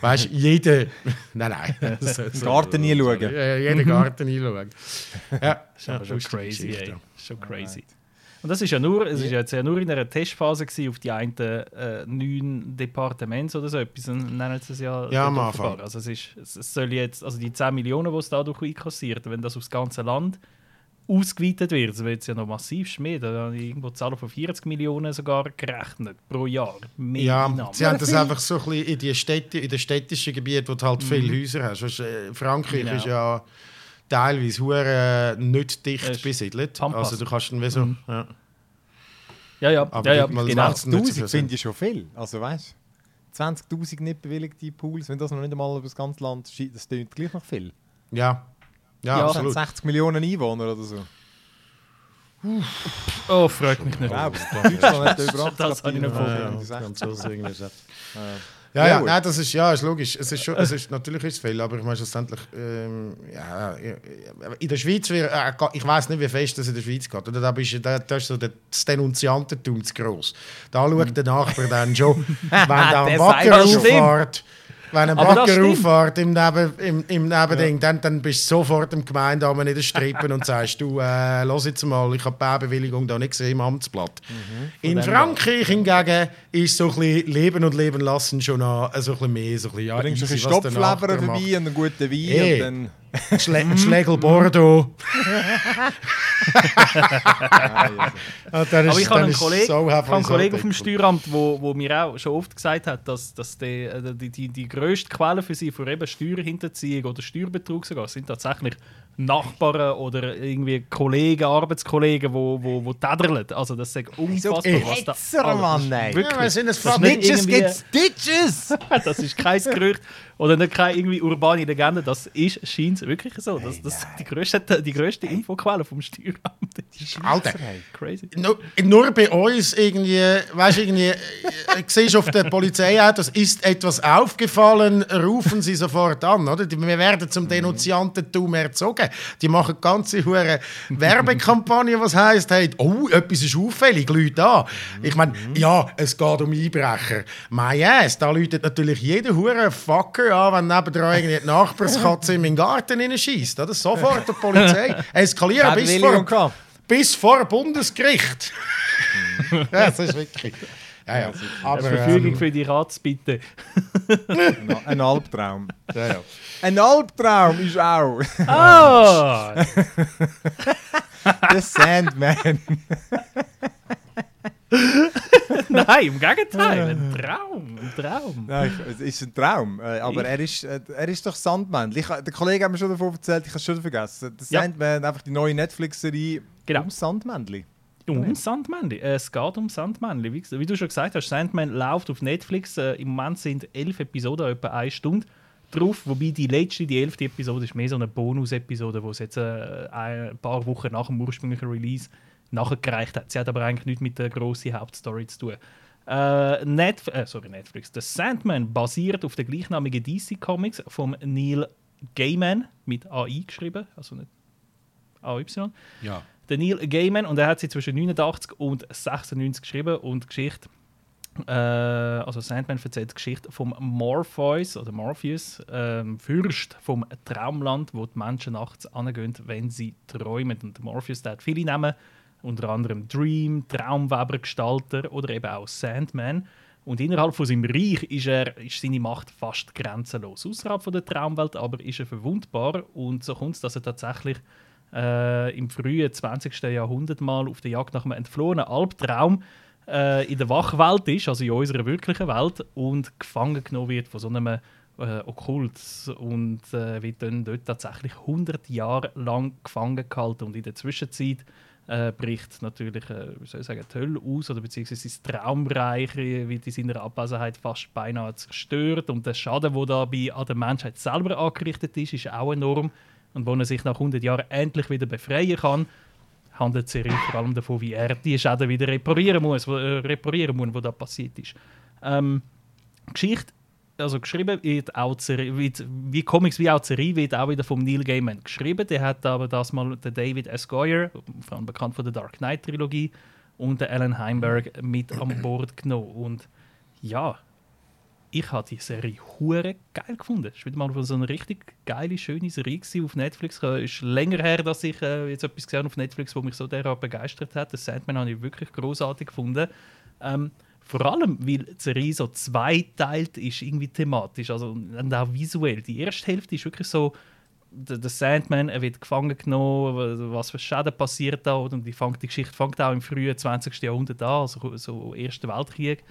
weißt du, <laughs> jeder, nein, nein. So, so, Garten einschauen. Ja, jeden Garten einschauen. Ja, Das ist aber schon crazy, Geschichte, ey. ja. Schon crazy. Und das ist ja nur, es ist jetzt ja nur in einer Testphase gewesen, auf die einen äh, neun Departements oder so etwas, nennen sie es ja. Ja, am Anfang. Also es, ist, es soll jetzt, also die 10 Millionen, die es dadurch einkassiert, wenn das aufs ganze Land ausgeweitet wird, dann wird es ja noch massiv mehr. Da habe ich irgendwo Zahlen von 40 Millionen sogar gerechnet pro Jahr. Mehr Ja, Einnahmen. sie haben das einfach so ein bisschen in, die Städte, in den städtischen Gebieten, wo du halt viele Häuser hast. Weißt, äh, Frankreich Genau. ist ja teilweise hure, äh, nicht dicht Es ist besiedelt. Pampas. Also du kannst dann wie so... Ja. ja, ja, Aber ja, ja genau. das nicht so 20'000 finde ich schon viel. Also weißt du, 20'000 nicht bewilligte Pools, wenn das noch nicht einmal über das ganze Land schießt, das klingt gleich noch viel. Ja. Ja, Ja, absolut. 60 Millionen Einwohner oder so. Oh, freut mich nicht. Wow, Deutschland hat über Das habe ich nicht Ja, ja, vorgestellt. die 60. Franzosen irgendwie gesagt. Ja. Ja, Ja, ja, nein, das ist, ja, ist logisch. Es ist schon, es ist, natürlich ist es viel, aber ich meine schlussendlich, ähm, ja, ja, in der Schweiz, äh, ich weiß nicht, wie fest das in der Schweiz geht. Oder? Da, bist, du- da, da ist so der- das Denunziantentum zu gross. Da schaut <laughs> der Nachbar <laughs> dann schon, wenn Der das stimmt. auffährt, wenn ein Bagger auffährt im, Neben, im, im Nebending, dann, dann bist du sofort im Gemeindeamt in den Strippen und sagst, du, äh, jetzt mal, ich habe die Baubewilligung da nicht gesehen im Amtsblatt. In dem Frankreich hingegen ist so ein bisschen Leben und Leben lassen schon noch so ein bisschen mehr. So ein bisschen, ja, Bringst du ein bisschen vorbei und einen guten Wein Eh. Schle Schlegel Bordeaux. <laughs> Ah, ist, Aber ich habe einen Kollegen, so einen Kollegen auf dem Steuer. Steueramt, wo, wo mir auch schon oft gesagt hat, dass, dass die, äh, die, die, die grösste Quelle für sie für eben Steuerhinterziehung oder Steuerbetrug sogar sind tatsächlich Nachbarn oder irgendwie Kollegen, Arbeitskollegen, wo, wo, wo täderlen. Also das ist unfassbar. eh was da Hetzer, Mann, ey. Wirklich. Ja, wir sind Das irgendwie- get Stitches! <laughs> das ist kein Gerücht oder nicht keine irgendwie urbane Legende. Das ist scheint wirklich so. Das, das ist die grösste, die grösste Infoquelle vom Steueramt. Das Alter. crazy. Nur, nur bei uns irgendwie, weißt du, irgendwie, äh, siehst auf der Polizeiautos, ist etwas aufgefallen, rufen sie sofort an, oder? Wir werden zum Denunziantentum erzogen. Die machen ganze hure Werbekampagne, was heisst, hey, oh, etwas ist auffällig, Leute an. Ich meine, ja, es geht um Einbrecher. My yes, da läutet natürlich jeder hure Fucker an, wenn nebendran irgendwie die Nachbarskatze in meinen Garten schießt, oder? Sofort die Polizei. Eskalieren bis vor bis vor Bundesgericht. ja, das ist wirklich. Ja, ja. Aber, Verfügung ähm, für die Ratsbitte. Ein- Ein Albtraum. ja, ja. Ein Albtraum ist auch Ah! der Sandman. Nein, im Gegenteil. Ein Traum. Ein Traum. Nein, es ist ein Traum. Äh, aber er ist, er ist doch Sandman. Ich, der Kollege hat mir schon davon erzählt, ich habe es schon vergessen. Der Ja. Sandman, einfach die neue Netflix-Serie Genau. um Sandmännchen. Um Sandmännchen. Äh, Es geht um Sandmännchen. Wie, wie du schon gesagt hast, Sandman läuft auf Netflix. Äh, Im Moment sind elf Episoden, etwa eine Stunde drauf. Wobei die letzte, die elfte Episode, ist mehr so eine Bonus-Episode, die es jetzt äh, ein paar Wochen nach dem ursprünglichen Release nachgereicht hat. Sie hat aber eigentlich nichts mit der grossen Hauptstory zu tun. Äh, Netf äh, sorry, Netflix. The Sandman basiert auf den gleichnamigen DC-Comics von Neil Gaiman mit AI geschrieben, also nicht AY ja. Der Neil Gaiman und er hat sie zwischen 89 und 96 geschrieben. Und Geschichte äh, also Sandman erzählt die Geschichte vom Morpheus oder Morpheus ähm, Fürst vom Traumland wo die Menschen nachts angehen wenn sie träumen. Und Morpheus der hat viele Namen unter anderem Dream Traumweber Gestalter oder eben auch Sandman. Und innerhalb von seinem Reich ist, er, ist seine Macht fast grenzenlos. Außerhalb von der Traumwelt aber ist er verwundbar. Und so kommt es, dass er tatsächlich äh, im frühen 20. Jahrhundert mal auf der Jagd nach einem entflohenen Albtraum äh, in der Wachwelt ist, also in unserer wirklichen Welt, und gefangen genommen wird von so einem äh, Okkult. Und äh, wird dann dort tatsächlich 100 Jahre lang gefangen gehalten. Und in der Zwischenzeit äh, bricht natürlich, äh, wie soll ich sagen, die Hölle aus oder beziehungsweise sein Traumreich wird in seiner Abwesenheit fast beinahe zerstört. Und der Schaden, der dabei an der Menschheit selber angerichtet ist, ist auch enorm und wo er sich nach 100 Jahren endlich wieder befreien kann, handelt die Serie vor allem davon, wie er die Schäden wieder reparieren muss, wo, äh, reparieren muss, was da passiert ist. Ähm, Geschichte, also geschrieben wird auch die wie Comics wie auch Serie wird auch wieder vom Neil Gaiman geschrieben. Der hat aber das mal den David S. Goyer, vor allem bekannt von der Dark Knight Trilogie, und der Alan Heimberg mit an Bord genommen. Und ja, ich habe die Serie hure geil gefunden. Es war wieder mal so eine richtig geile, schöne Serie auf Netflix. Es ist länger her, dass ich äh, jetzt etwas gesehen habe auf Netflix, wo mich so derart begeistert hat. Das Sandman habe ich wirklich großartig gefunden. Ähm, vor allem, weil die Serie so zweiteilt ist, irgendwie thematisch, also und auch visuell. Die erste Hälfte ist wirklich so, der, der Sandman er wird gefangen genommen, was für Schäden passiert da und die, fängt, die Geschichte fängt auch im frühen 20. Jahrhundert an, also so Erster Weltkrieg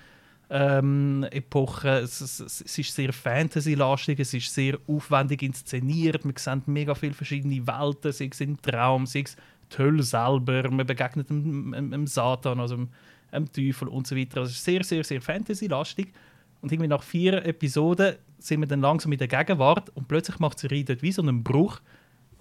ähm, Epoche. Es, es, es, ist sehr Fantasy-lastig, es ist sehr aufwendig inszeniert. Man sieht mega viele verschiedene Welten, sei es im Traum, sei es die Hölle selber. Man begegnet dem, dem, dem Satan, also dem, dem Teufel und so weiter. Also es ist sehr, sehr, sehr Fantasy-lastig. Und irgendwie nach vier Episoden sind wir dann langsam in der Gegenwart und plötzlich macht Serie dort wie so einen Bruch.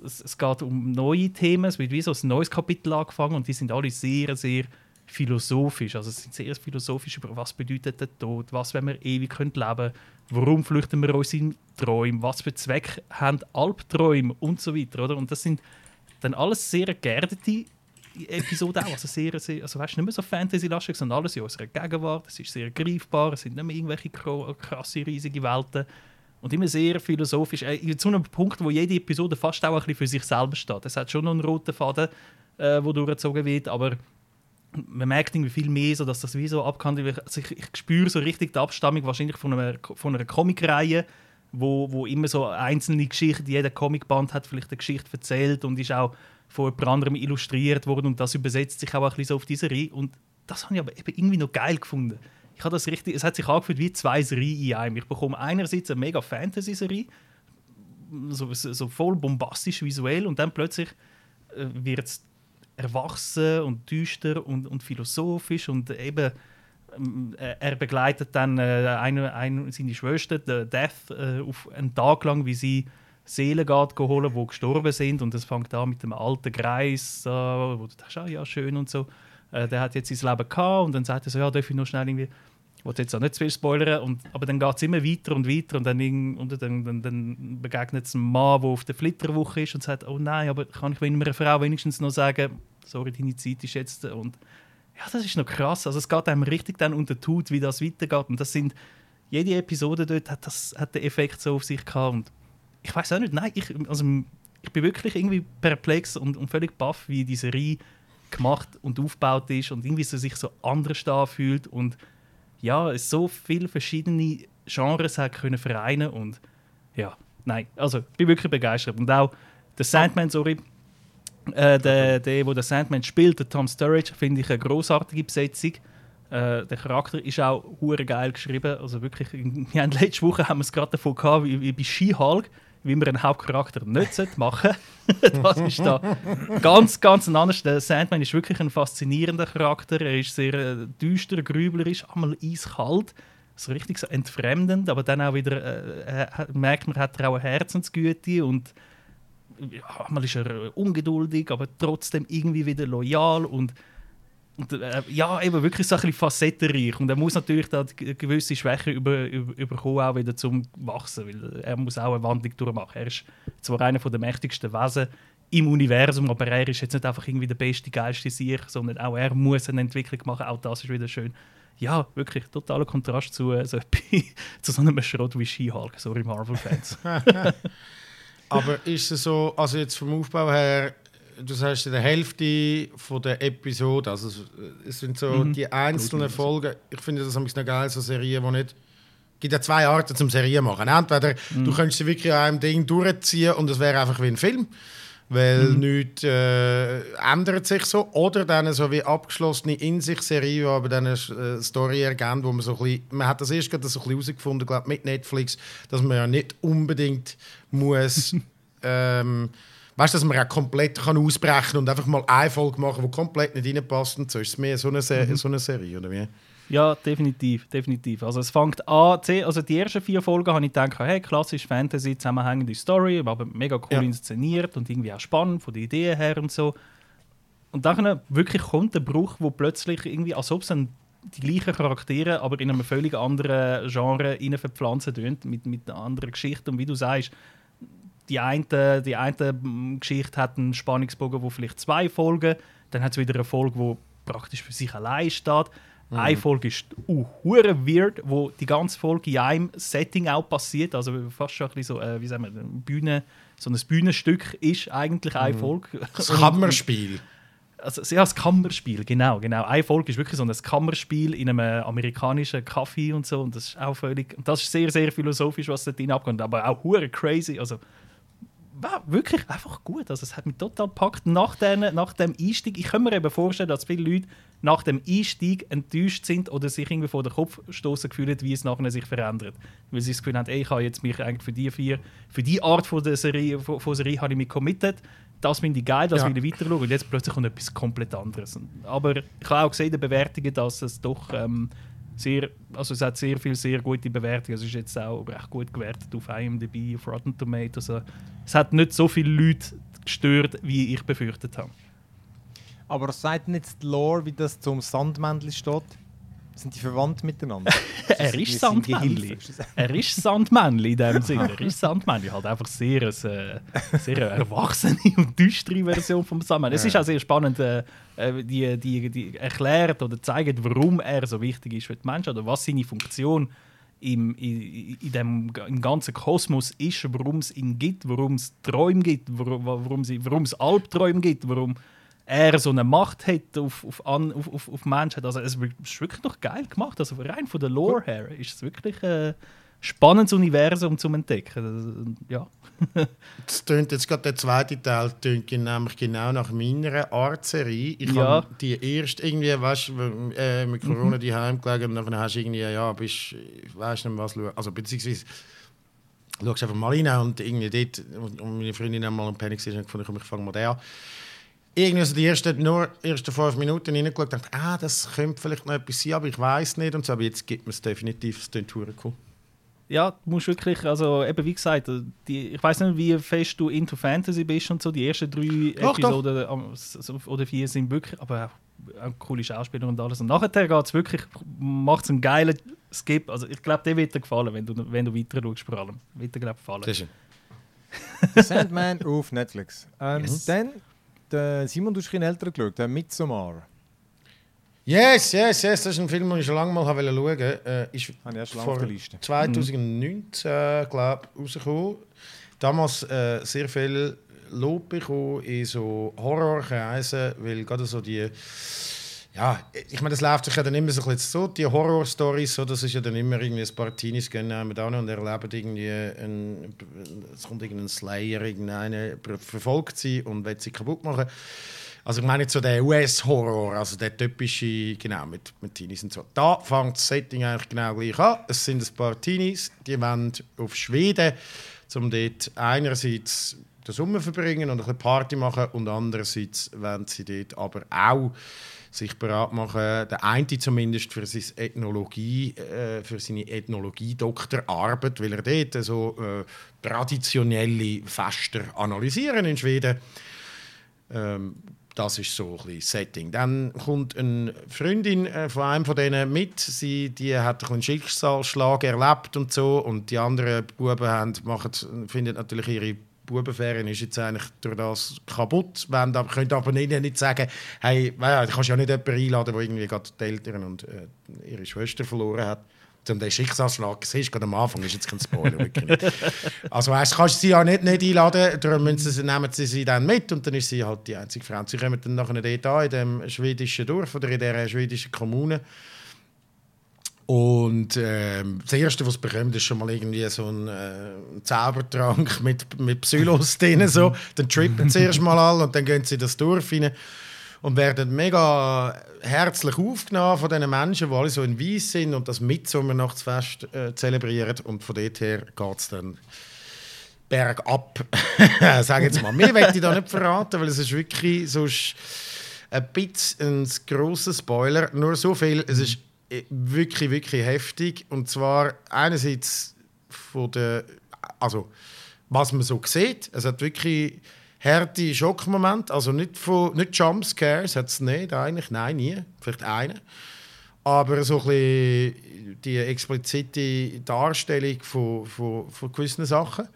Es, es geht um neue Themen, es wird wie so ein neues Kapitel angefangen und die sind alle sehr, sehr philosophisch. Also es sind sehr philosophisch über was bedeutet der Tod, was wenn wir ewig können leben, warum flüchten wir uns in Träume, was für Zweck haben Albträume und so weiter, oder? Und das sind dann alles sehr geerdete Episoden auch, also sehr, sehr also weißt, nicht mehr so Fantasy-lastig, sondern alles in unserer Gegenwart. Es ist sehr greifbar, es sind nicht mehr irgendwelche krasse, riesige Welten und immer sehr philosophisch. Äh, zu einem Punkt, wo jede Episode fast auch ein bisschen für sich selber steht. Es hat schon noch einen roten Faden, äh, durchgezogen wird, aber man merkt irgendwie viel mehr, so, dass das wie so abkannt also ich, ich spüre so richtig die Abstammung wahrscheinlich von einer, von einer Comicreihe, wo, wo immer so einzelne Geschichten, jeder Comicband hat vielleicht eine Geschichte erzählt und ist auch von jemand anderem illustriert worden und das übersetzt sich auch ein bisschen so auf diese Reihe und das habe ich aber eben irgendwie noch geil gefunden. Ich habe das richtig, es hat sich angefühlt wie zwei Serien in einem. Ich bekomme einerseits eine mega Fantasy-Serie, so, so voll bombastisch visuell und dann plötzlich äh, wird es erwachsen und düster und, und philosophisch und eben ähm, er begleitet dann äh, eine, eine, seine Schwester, Death, äh, auf einen Tag lang, wie sie Seelen geht holen, die gestorben sind und es fängt an mit dem alten Greis, äh, wo du denkst, ah, ja schön und so. Äh, der hat jetzt sein Leben gehabt und dann sagt er so, ja, darf ich noch schnell irgendwie wollte jetzt auch nicht zu viel spoilern, und, aber dann geht es immer weiter und weiter und dann, und dann, dann, dann begegnet es einem Mann, der auf der Flitterwoche ist und sagt, oh nein, aber kann ich einer Frau wenigstens noch sagen, sorry, deine Zeit ist jetzt. Und ja, das ist noch krass. Also es geht einem richtig dann unter die Haut, wie das weitergeht. Und das sind, jede Episode dort hat, das, hat den Effekt so auf sich gehabt. Und ich weiß auch nicht, nein, ich, also, ich bin wirklich irgendwie perplex und, und völlig baff, wie diese Serie gemacht und aufgebaut ist und irgendwie so sich so anders da fühlt und ja, es so viele verschiedene Genres hat können vereinen und ja, nein, also ich bin wirklich begeistert und auch der Sandman, sorry, äh, der, der, der Sandman spielt, der Tom Sturridge, finde ich eine großartige Besetzung. Äh, der Charakter ist auch hure geil geschrieben. Also wirklich, <laughs> wir haben letzte Woche haben wir es gerade davon gehabt, wie, wie bei She-Hulk, wie man einen Hauptcharakter nicht machen <laughs> Das ist da ganz, ganz anders. Der Sandman ist wirklich ein faszinierender Charakter. Er ist sehr äh, düster, grüblerisch, einmal eiskalt. So richtig so entfremdend, aber dann auch wieder äh, merkt man, hat er auch eine Herzensgüte und ja, mal ist er ungeduldig, aber trotzdem irgendwie wieder loyal und, und äh, ja, eben wirklich so ein bisschen facettenreich. Und er muss natürlich da gewisse Schwächen über, über, überkommen, auch wieder zum Wachsen, weil er muss auch eine Wandlung durchmachen. Er ist zwar einer der mächtigsten Wesen im Universum, aber er ist jetzt nicht einfach irgendwie der beste, geilste Sieg, sondern auch er muss eine Entwicklung machen. Auch das ist wieder schön. Ja, wirklich totaler Kontrast zu, äh, so, <laughs> zu so einem Schrott wie She-Hulk. Sorry, Marvel-Fans. <laughs> Aber ist es so, also jetzt vom Aufbau her, du sagst in der Hälfte von der Episode, also es- es sind so Mhm. die einzelnen Folgen. Ich finde das nämlich noch geil, so Serien, die nicht. Es gibt ja zwei Arten zum Serien machen. Entweder Mhm. du könntest sie wirklich an einem Ding durchziehen und es wäre einfach wie ein Film, weil Mhm. nichts äh, ändert sich so. Oder dann so wie abgeschlossene in sich Serien, die aber dann eine äh, Story ergeben, wo man so ein bisschen, man hat das erst gerade so ein bisschen herausgefunden, glaube mit Netflix, dass man ja nicht unbedingt muss <laughs> ähm, weißt du, dass man auch komplett kann ausbrechen und einfach mal eine Folge machen, die komplett nicht reinpasst und so. Ist es mehr so eine, Se Mhm. so eine Serie, oder wie? Ja, definitiv, definitiv. Also es fängt an, also die ersten vier Folgen habe ich gedacht, hey, klassisch Fantasy, zusammenhängende Story, aber mega cool Ja. inszeniert und irgendwie auch spannend von den Ideen her und so. Und dann wirklich kommt der Bruch, wo plötzlich irgendwie, als ob es dann die gleichen Charaktere, aber in einem völlig anderen Genre rein verpflanzen mit, mit einer anderen Geschichte. Und wie du sagst, die eine, die eine mm, Geschichte hat einen Spannungsbogen, wo vielleicht zwei Folgen, dann hat es wieder eine Folge, wo praktisch für sich allein steht. Eine Folge ist uh, weird, wo die ganze Folge in einem Setting auch passiert, also fast schon ein bisschen so, äh, wie sagen wir, Bühne, so ein Bühnenstück ist eigentlich eine Folge. Das Kammerspiel. Also, ja, das Kammerspiel, genau, genau. Eine Folge ist wirklich so ein Kammerspiel in einem amerikanischen Café und so. Und das ist auch völlig. Und das ist sehr, sehr philosophisch, was dort drin abkommt. Aber auch hure crazy. Also, war wirklich einfach gut. Also, es hat mich total gepackt. Nach, den, nach dem Einstieg, ich kann mir eben vorstellen, dass viele Leute nach dem Einstieg enttäuscht sind oder sich irgendwie vor den Kopf stoßen gefühlt, wie es nachher sich verändert. Weil sie das Gefühl haben, ey, ich habe jetzt mich eigentlich für die vier, für die Art von der Serie, von, von Serie habe ich mich committed. Das finde ich geil, das Ja. will ich weiter schauen. Und jetzt plötzlich kommt etwas komplett anderes. Aber ich habe auch gesehen, in den Bewertungen, dass es doch ähm, sehr, also es hat sehr viele sehr gute Bewertungen. Es ist jetzt auch recht gut gewertet auf IMDb, auf Rotten Tomatoes. Also, es hat nicht so viele Leute gestört, wie ich befürchtet habe. Aber sagt nicht die Lore, wie das zum Sandmännchen steht? Sind die verwandt miteinander? <laughs> er ist Sandmännli. Er ist Sandmännli in dem <laughs> Sinne. Er ist Sandmännli. Halt einfach sehr, eine, äh, sehr eine erwachsene und düstere Version vom Sandmännli. Es ist auch sehr spannend, äh, äh, die, die, die erklärt oder zeigt, warum er so wichtig ist für die Menschen oder was seine Funktion im, in, in dem, im ganzen Kosmos ist, warum es ihn gibt, warum es Träume gibt, warum es Albträume gibt, warum er so eine Macht hat auf, auf, an, auf, auf, auf Menschen. Also es ist wirklich noch geil gemacht. Also rein von der Lore her ist es wirklich ein spannendes Universum zum Entdecken. Also, ja. <laughs> Das tönt jetzt gerade der zweite Teil tönt nämlich genau nach meiner Art Serie. Ich Ja. habe die erst irgendwie, weißt du, äh, mit Corona die heimgelegen und dann hast du irgendwie, ja, bist, weißt nicht was. Also beziehungsweise schaust einfach mal rein und irgendwie dort, und meine Freundin hat mal einen Penny gesehen und gefunden, ich fange mal den an. Irgendwie so die ersten, nur ersten fünf Minuten reingeschaut und dachte, ah, das könnte vielleicht noch etwas sein, aber ich weiß nicht. Und so, aber jetzt gibt mir es definitiv, es verdammt cool. ja, du musst wirklich, also eben wie gesagt, die, ich weiß nicht, wie fest du into Fantasy bist und so. Die ersten drei Doch, doch. Episoden ähm, so- oder vier sind wirklich, aber auch, coole Schauspieler und alles. Und nachher geht es wirklich, macht es einen geilen Skip. Also ich glaube, der wird dir gefallen, wenn du, wenn du weiter schaust, vor allem. Wird dir, glaube ich, gefallen. Sehr schön. <laughs> Sandman auf Netflix. Ähm, Yes. Dann, der Simon, du hast ein bisschen älter geschaut, der Midsommar. Yes, yes, yes, das ist ein Film, den ich schon lange mal schauen wollte. Äh, ist Habe ich vor auf der Liste. 2019, glaube ich, rausgekommen. Damals äh, sehr viel Lob bekommen in so Horrorkreisen, weil gerade so die ja, ich meine, das läuft sich ja dann immer so, ein bisschen so die Horror-Stories, so, das ist ja dann immer irgendwie ein paar Teenies gehen einmal da und erleben irgendwie, es kommt irgendein Slayer, irgendeine verfolgt sie und will sie kaputt machen. Also ich meine jetzt so der US-Horror, also der typische, genau, mit, mit Teenies und so. Da fängt das Setting eigentlich genau gleich an. Es sind ein paar Teenies, die wollen auf Schweden, um dort einerseits den Sommer verbringen und ein bisschen Party machen und andererseits wollen sie dort aber auch sich bereit machen, der eine zumindest für, seine Ethnologie, äh, für seine Ethnologie-Doktorarbeit, weil er dort so äh, traditionelle Fester analysieren in Schweden. Ähm, das ist so ein bisschen Setting. Dann kommt eine Freundin äh, von einem von denen mit. Sie, die hat einen Schicksalsschlag erlebt und so. Und die anderen Buben haben, machen, finden natürlich ihre Bubenferien ist jetzt eigentlich durch das kaputt. Wollen aber, können aber nicht, nicht sagen, hey, ja, du kannst ja nicht jemanden einladen, der irgendwie gerade die Eltern und äh, ihre Schwester verloren hat. um den Schicksalsschlag siehst, gerade am Anfang ist jetzt kein Spoiler, wirklich nicht. <laughs> Also weißt, kannst sie ja nicht, nicht einladen, darum müssen sie, nehmen sie sie dann mit und dann ist sie halt die einzige Frau. Und sie kommen dann nachher dort an, in dem schwedischen Dorf oder in dieser schwedischen Kommune. Und ähm, das Erste, was sie bekommt, ist schon mal irgendwie so ein äh, Zaubertrank <laughs> mit, mit Psylos <laughs> drin. So. Dann trippen sie erst mal alle und dann gehen sie in das Dorf rein und werden mega herzlich aufgenommen von diesen Menschen, die alle so in Weiß sind und das Mitsommernachtsfest äh, zelebrieren. Und von dort her geht es dann bergab. <laughs> Sag jetzt mal. Mehr möchte ich da nicht verraten, weil es ist wirklich so ein bisschen ein grosser Spoiler. Nur so viel, es ist äh, wirklich, wirklich heftig. Und zwar einerseits von der, also was man so sieht. Es hat wirklich harte Schockmomente, also nicht, von, nicht Jumpscares hat es nicht, eigentlich, nein, nie, vielleicht einen. Aber so ein bisschen die explizite Darstellung von, von, von gewissen Sachen.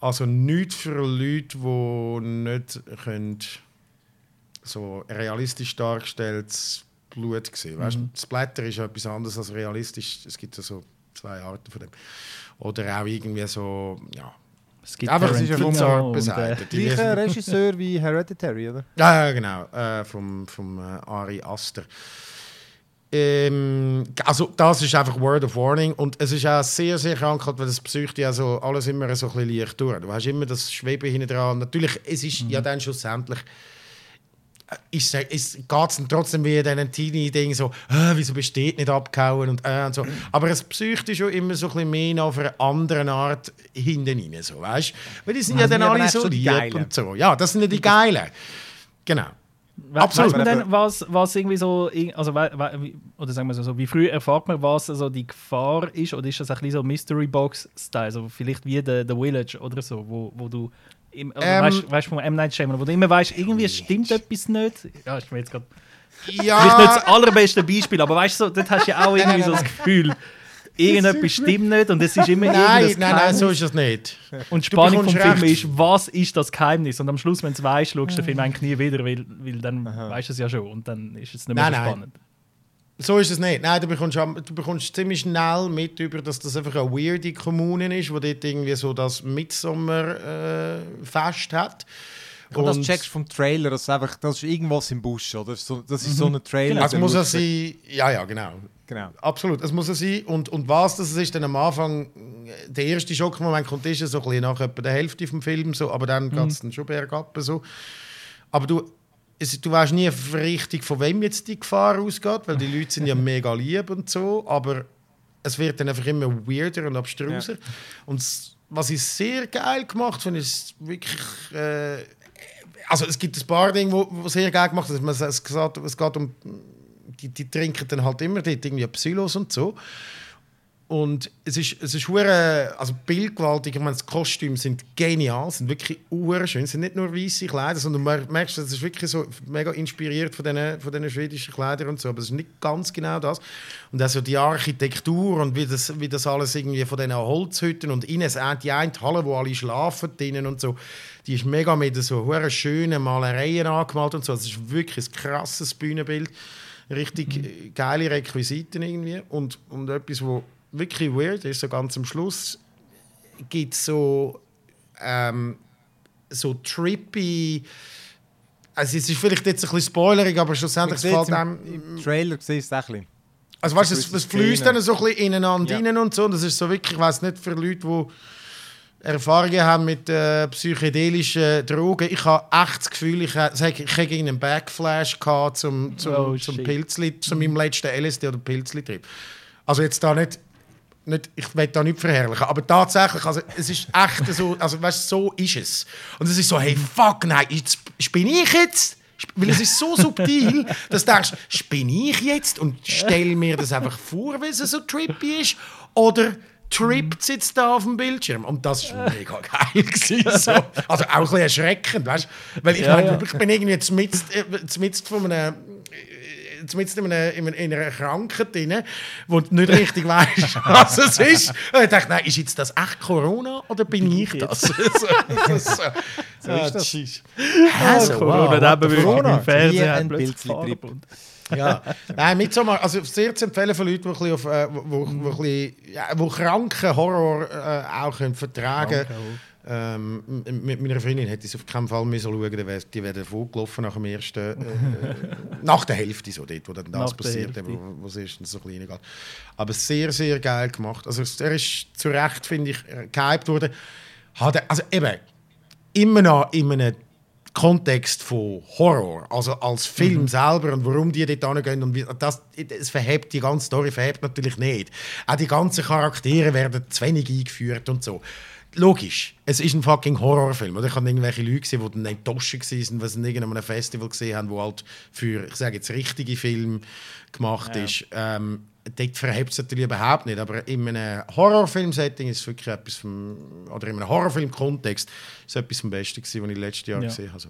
Also nicht für Leute, die nicht können, so realistisch dargestelltes Blut sehen weißt, mhm. Das Blätter ist etwas anderes als realistisch. Es gibt ja so zwei Arten von dem. Oder auch irgendwie so, ja, es gibt Einfach, es ist ja vom Tarantino beseitigt. Gleicher Regisseur wie Hereditary, oder? <laughs> Ja, ja, genau. Äh, vom vom äh, Ari Aster. Ähm, also das ist einfach Word of Warning und es ist auch sehr, sehr krank, weil das psycht ja so alles immer so ein bisschen leicht durch. Du hast immer das Schweben hinten dran. Natürlich, es ist ja dann schlussendlich äh, ist, ist, geht es trotzdem wie diesen Teenie-Ding so, äh, wieso besteht nicht abgehauen und, äh, und so. Aber es psycht schon immer so ein bisschen mehr noch auf eine andere Art hinten rein, so, weißt? Weil die sind ja sind dann alle so lieb Geilen. und so. Ja, das sind ja die Geilen. Genau. We Absolut. Weiß man denn, was, was irgendwie so, also, oder sagen wir so, so, wie früh erfahrt man, was also die Gefahr ist? Oder ist das ein bisschen so Mystery Box-Style? Also vielleicht wie The, The Village oder so, wo, wo du, im, also, Ähm, weißt, weißt von M. Night Shyamalan, wo du immer weißt, irgendwie stimmt etwas nicht. Ja, ist mir jetzt gerade vielleicht nicht Ja, das allerbeste Beispiel, aber weißt du, so, dort hast du ja auch irgendwie so das Gefühl, irgendetwas stimmt nicht und es ist immer nein, nein, nein, Geheimnis. so ist es nicht. Und die Spannung vom Film recht. ist, was ist das Geheimnis? Und am Schluss, wenn du es weißt, schaust du den Film eigentlich nie wieder, weil, weil dann weißt du es ja schon und dann ist es nicht mehr Nein, so nein. So ist es nicht. Nein, du bekommst, du bekommst ziemlich schnell mit, über, dass das einfach eine weirde Kommune ist, wo dort irgendwie so das Mitsommerfest äh, hat. Und das checkst du vom Trailer, das ist einfach, das ist irgendwas im Busch, oder? So, das ist so ein Trailer. Mhm. Also der muss er schaut- sein. Ja, ja, genau. Genau. Absolut, es muss er sein. Und, und was das ist, dann am Anfang, der erste Schockmoment kommt, ist ja so ein bisschen nach etwa der Hälfte vom Film, so, aber dann geht es dann schon bergab. So. Aber du, es, du weißt nie richtig, von wem jetzt die Gefahr ausgeht, weil die Leute sind ja <laughs> mega lieb und so, aber es wird dann einfach immer weirder und abstruser. Und s- was ich sehr geil gemacht finde, ist wirklich... Äh, also es gibt ein paar Dinge, wo, wo sehr geil gemacht sind. Es gesagt, es geht um die, die trinken dann halt immer dort irgendwie Psylos und so. Und es ist, es ist hure, also bildgewaltig. Ich meine, die Kostüme sind genial, sind wirklich schön. Es sind nicht nur weiße Kleider, sondern man merkt, es ist wirklich so mega inspiriert von diesen, von schwedischen Kleidern und so. Aber es ist nicht ganz genau das. Und also die Architektur und wie das, wie das alles irgendwie von diesen Holzhütten und innen die eine Halle, wo alle schlafen drinnen und so, die ist mega mit so hure schönen Malereien angemalt und so. Es ist wirklich ein krasses Bühnenbild richtig äh, geile Requisiten irgendwie und, und etwas, wo wirklich weird ist, so ganz am Schluss gibt es so ähm, so trippy also es ist vielleicht jetzt ein bisschen spoilerig, aber schlussendlich fällt einem im, Trailer siehst du es auch ein bisschen. also weißt du, es, es fließt dann so ein bisschen ineinander Ja. rein und so. Und das ist so wirklich, ich weiß nicht, für Leute, die Erfahrungen haben mit äh, psychedelischen Drogen. Ich habe echt das Gefühl, ich, ich hätte einen Backflash gehabt zum, zum, Oh, zum. Pilzli, zu meinem letzten LSD oder Pilzli-Trip. Also jetzt da nicht, nicht ich will da nicht verherrlichen, aber tatsächlich, also es ist echt so, also weißt, so ist es. Und es ist so, hey, fuck, nein, jetzt spinne ich jetzt? Weil es ist so subtil, <laughs> dass du denkst, spinne ich jetzt und stell mir das einfach vor, wie es so trippy ist? Oder trippt es jetzt da auf dem Bildschirm? Und das war mega <laughs> geil. Gewesen, so. Also auch ein bisschen erschreckend, weißt du? Weil ich, Ja, meine, ja. ich bin irgendwie zumindest, äh, zumindest von einem zumindest in einer, in einer, in einer Krankheit drin, wo du nicht richtig weißt, <laughs> was es ist. Und ich dachte, nein, ist jetzt das echt Corona oder bin ich das? so, so, so. So ist das. Hä, Ah, so, Corona, wow? Corona, im Fernsehen ein und- ja. Nein, Midsommar, also sehr zu empfehlen für Leute, die, auf, äh, wo, wo, wo, ja, wo kranken Horror äh, auch können vertragen können. Ähm, mit meiner Freundin hätte ich es auf keinen Fall müssen schauen müssen. Die wären vorgelaufen nach dem ersten, äh, nach der Hälfte, so dort, wo dann das passiert, wo, wo es erstens so klein geht. Aber sehr, sehr geil gemacht. Also er ist zu Recht, finde ich, gehypt worden. Hat also eben, immer noch in einem Kontext von Horror, also als Film mhm. selber und warum die dort hingehen und wie, das, das verhebt, die ganze Story verhebt natürlich nicht. Auch die ganzen Charaktere werden zu wenig eingeführt und so logisch, es ist ein fucking Horrorfilm. Oder ich habe irgendwelche Leute gesehen, die dann enttäuscht waren, weil sie in irgendeinem Festival gesehen haben, wo halt für, ich sage jetzt, richtige Film gemacht ja. ist. Ähm, dort verhebt es natürlich überhaupt nicht, aber in einem Horrorfilm-Setting ist es wirklich etwas vom, oder in einem Horrorfilm-Kontext ist es etwas vom Besten gewesen, was ich letztes Jahr ja. gesehen habe. Also,